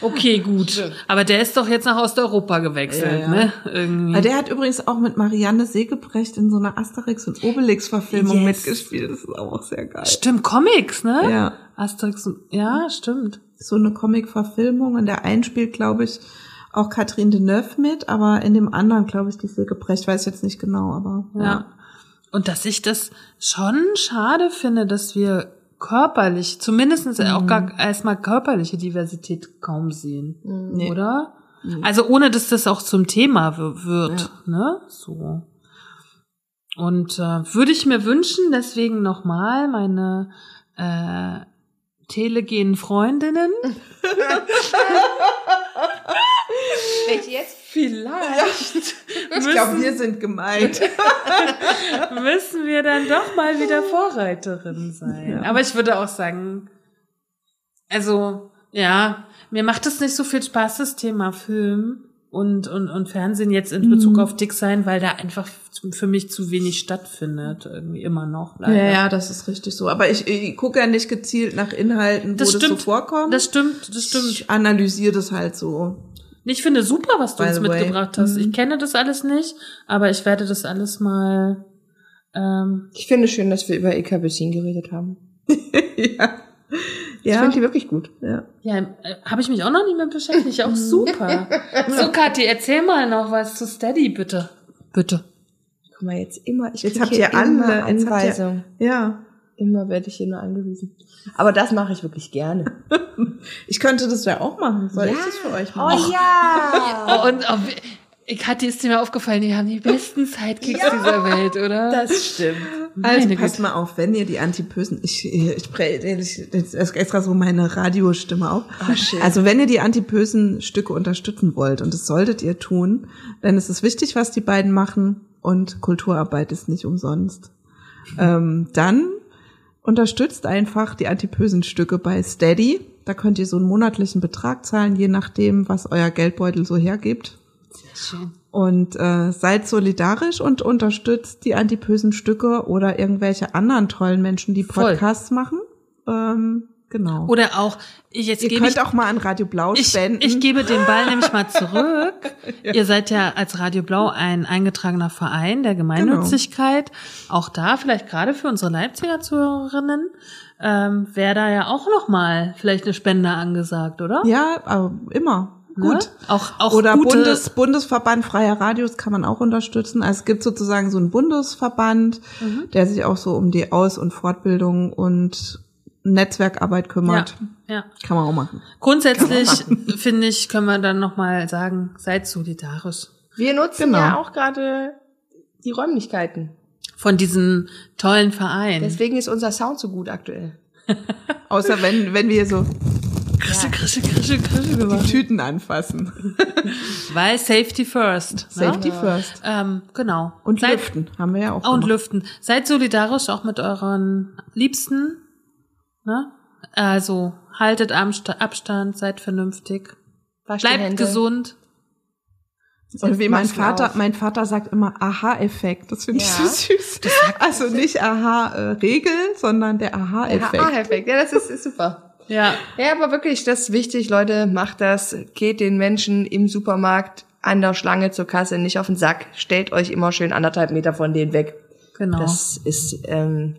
Okay, gut. Aber der ist doch jetzt nach Osteuropa gewechselt, ja, ja. ne? Irgendwie. Der hat übrigens auch mit Marianne Segebrecht in so einer Asterix und Obelix-Verfilmung yes. mitgespielt. Das ist auch sehr geil. Stimmt, Comics, ne? Ja. Asterix und, ja, stimmt. So eine Comic-Verfilmung. In der einen spielt, glaube ich, auch Catherine Deneuve mit, aber in dem anderen, glaube ich, die Segebrecht, weiß jetzt nicht genau, aber ja. ja. Und dass ich das schon schade finde, dass wir körperlich, zumindest mhm. auch gar erstmal körperliche Diversität kaum sehen, mhm. oder? Mhm. Also ohne, dass das auch zum Thema wird, ja. ne? So. Und äh, würde ich mir wünschen, deswegen nochmal meine äh, telegenen Freundinnen. Welche jetzt? Vielleicht. ich glaube, wir sind gemeint. müssen wir dann doch mal wieder Vorreiterin sein. Ja. Aber ich würde auch sagen, also, ja, mir macht es nicht so viel Spaß, das Thema Film und, und, und Fernsehen jetzt in Bezug mhm. auf Dick sein, weil da einfach für mich zu wenig stattfindet, irgendwie immer noch. Leider. Ja, ja, das ist richtig so. Aber ich, ich gucke ja nicht gezielt nach Inhalten, das wo stimmt, das so vorkommt. Das stimmt, das stimmt. Ich analysiere das halt so. Ich finde super, was du uns mitgebracht hast. Mhm. Ich kenne das alles nicht, aber ich werde das alles mal. Ähm ich finde schön, dass wir über Eka Bessin geredet haben. ja. Ja. Ich finde die wirklich gut. Ja, ja äh, habe ich mich auch noch nicht mehr beschäftigt. Auch super. so, Kathi, erzähl mal noch was zu Steady, bitte. Bitte. Guck mal, jetzt immer. Ich jetzt habt ihr alle Anweisungen. Ja. Immer werde ich hier nur angewiesen. Aber das mache ich wirklich gerne. ich könnte das ja auch machen. Soll ja. ich das für euch machen? Oh ja! oh, und oh, Kathi ist mir aufgefallen, die haben die besten Sidekicks ja, dieser Welt, oder? Das stimmt. Also meine passt Güte. mal auf, wenn ihr die Antipösen, ich, ich, ich, ich extra so meine Radiostimme auf. Oh, also wenn ihr die antipösen Stücke unterstützen wollt, und das solltet ihr tun, denn es ist wichtig, was die beiden machen und Kulturarbeit ist nicht umsonst. Ähm, dann unterstützt einfach die antipösen Stücke bei Steady. Da könnt ihr so einen monatlichen Betrag zahlen, je nachdem, was euer Geldbeutel so hergibt. Schön. Und äh, seid solidarisch und unterstützt die antipösen Stücke oder irgendwelche anderen tollen Menschen, die Voll. Podcasts machen. Ähm, genau. Oder auch, ich jetzt ihr gebe könnt ich, auch mal an Radio Blau ich, spenden. ich gebe den Ball nämlich mal zurück. Ihr seid ja als Radio Blau ein eingetragener Verein der Gemeinnützigkeit. Genau. Auch da vielleicht gerade für unsere Leipziger Zuhörerinnen ähm, wäre da ja auch noch mal vielleicht eine Spende angesagt, oder? ja, aber immer. Ne? Gut. Auch auch Oder Bundes, Bundesverband freier Radios kann man auch unterstützen. Also es gibt sozusagen so einen Bundesverband, Mhm. der sich auch so um die Aus- und Fortbildung und Netzwerkarbeit kümmert. Ja, ja. Kann man auch machen. Grundsätzlich finde ich, können wir dann noch mal sagen, seid solidarisch Wir nutzen Genau. ja auch gerade die Räumlichkeiten. von diesem tollen Verein. Deswegen ist unser Sound so gut aktuell. Außer wenn, wenn wir so Krische, krische, krische, krische die gemacht. Tüten anfassen. Weil Safety first. Safety Ne? first. Ähm, genau. Und Seid- lüften haben wir ja auch. Und gemacht. lüften. Seid solidarisch auch mit euren Liebsten. Ne? Also haltet Abstand, seid vernünftig. Wascht die Bleibt Hände. gesund. Oder wie mein Vater, auf. mein Vater sagt immer Aha-Effekt. Das finde ich Ja. so süß. Also nicht Aha-Regel, sondern der Aha-Effekt. Aha-Effekt. Ja, das ist, ist super. Ja. Ja, aber wirklich, das ist wichtig, Leute, macht das. Geht den Menschen im Supermarkt an der Schlange zur Kasse nicht auf den Sack. Stellt euch immer schön anderthalb Meter von denen weg. Genau. Das ist, ähm,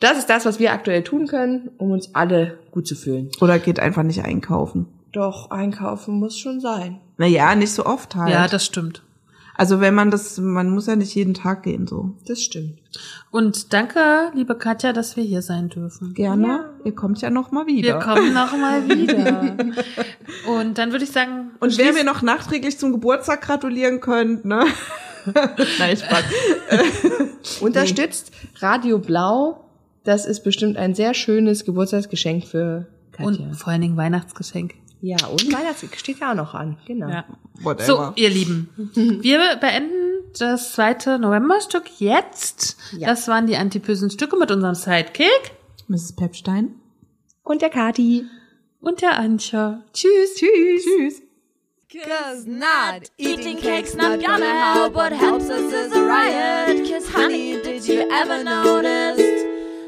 das ist das, was wir aktuell tun können, um uns alle gut zu fühlen. Oder geht einfach nicht einkaufen. Doch, einkaufen muss schon sein. Naja, nicht so oft halt. ja, das stimmt. also wenn man das, man muss ja nicht jeden Tag gehen so. Das stimmt. Und danke, liebe Katja, dass wir hier sein dürfen. Gerne. Ihr kommt ja noch mal wieder. Wir kommen noch mal wieder. Und dann würde ich sagen, Und wer mir noch nachträglich zum Geburtstag gratulieren könnt, ne? Nein, Spaß. Unterstützt Radio Blau. Das ist bestimmt ein sehr schönes Geburtstagsgeschenk für Katja. und vor allen Dingen Weihnachtsgeschenk. ja, und Weihnachtsgeschenk steht ja auch noch an. Genau. Ja. Whatever. So, ihr Lieben, wir beenden das zweite Novemberstück jetzt. Ja. Das waren die antipösen Stücke mit unserem Sidekick Mrs. Pepstein. Und der Kati. und der Antje. Tschüss. Tschüss. Tschüss. Cause not eating cake's not gonna help. What helps us is a riot. Cause honey, did you ever notice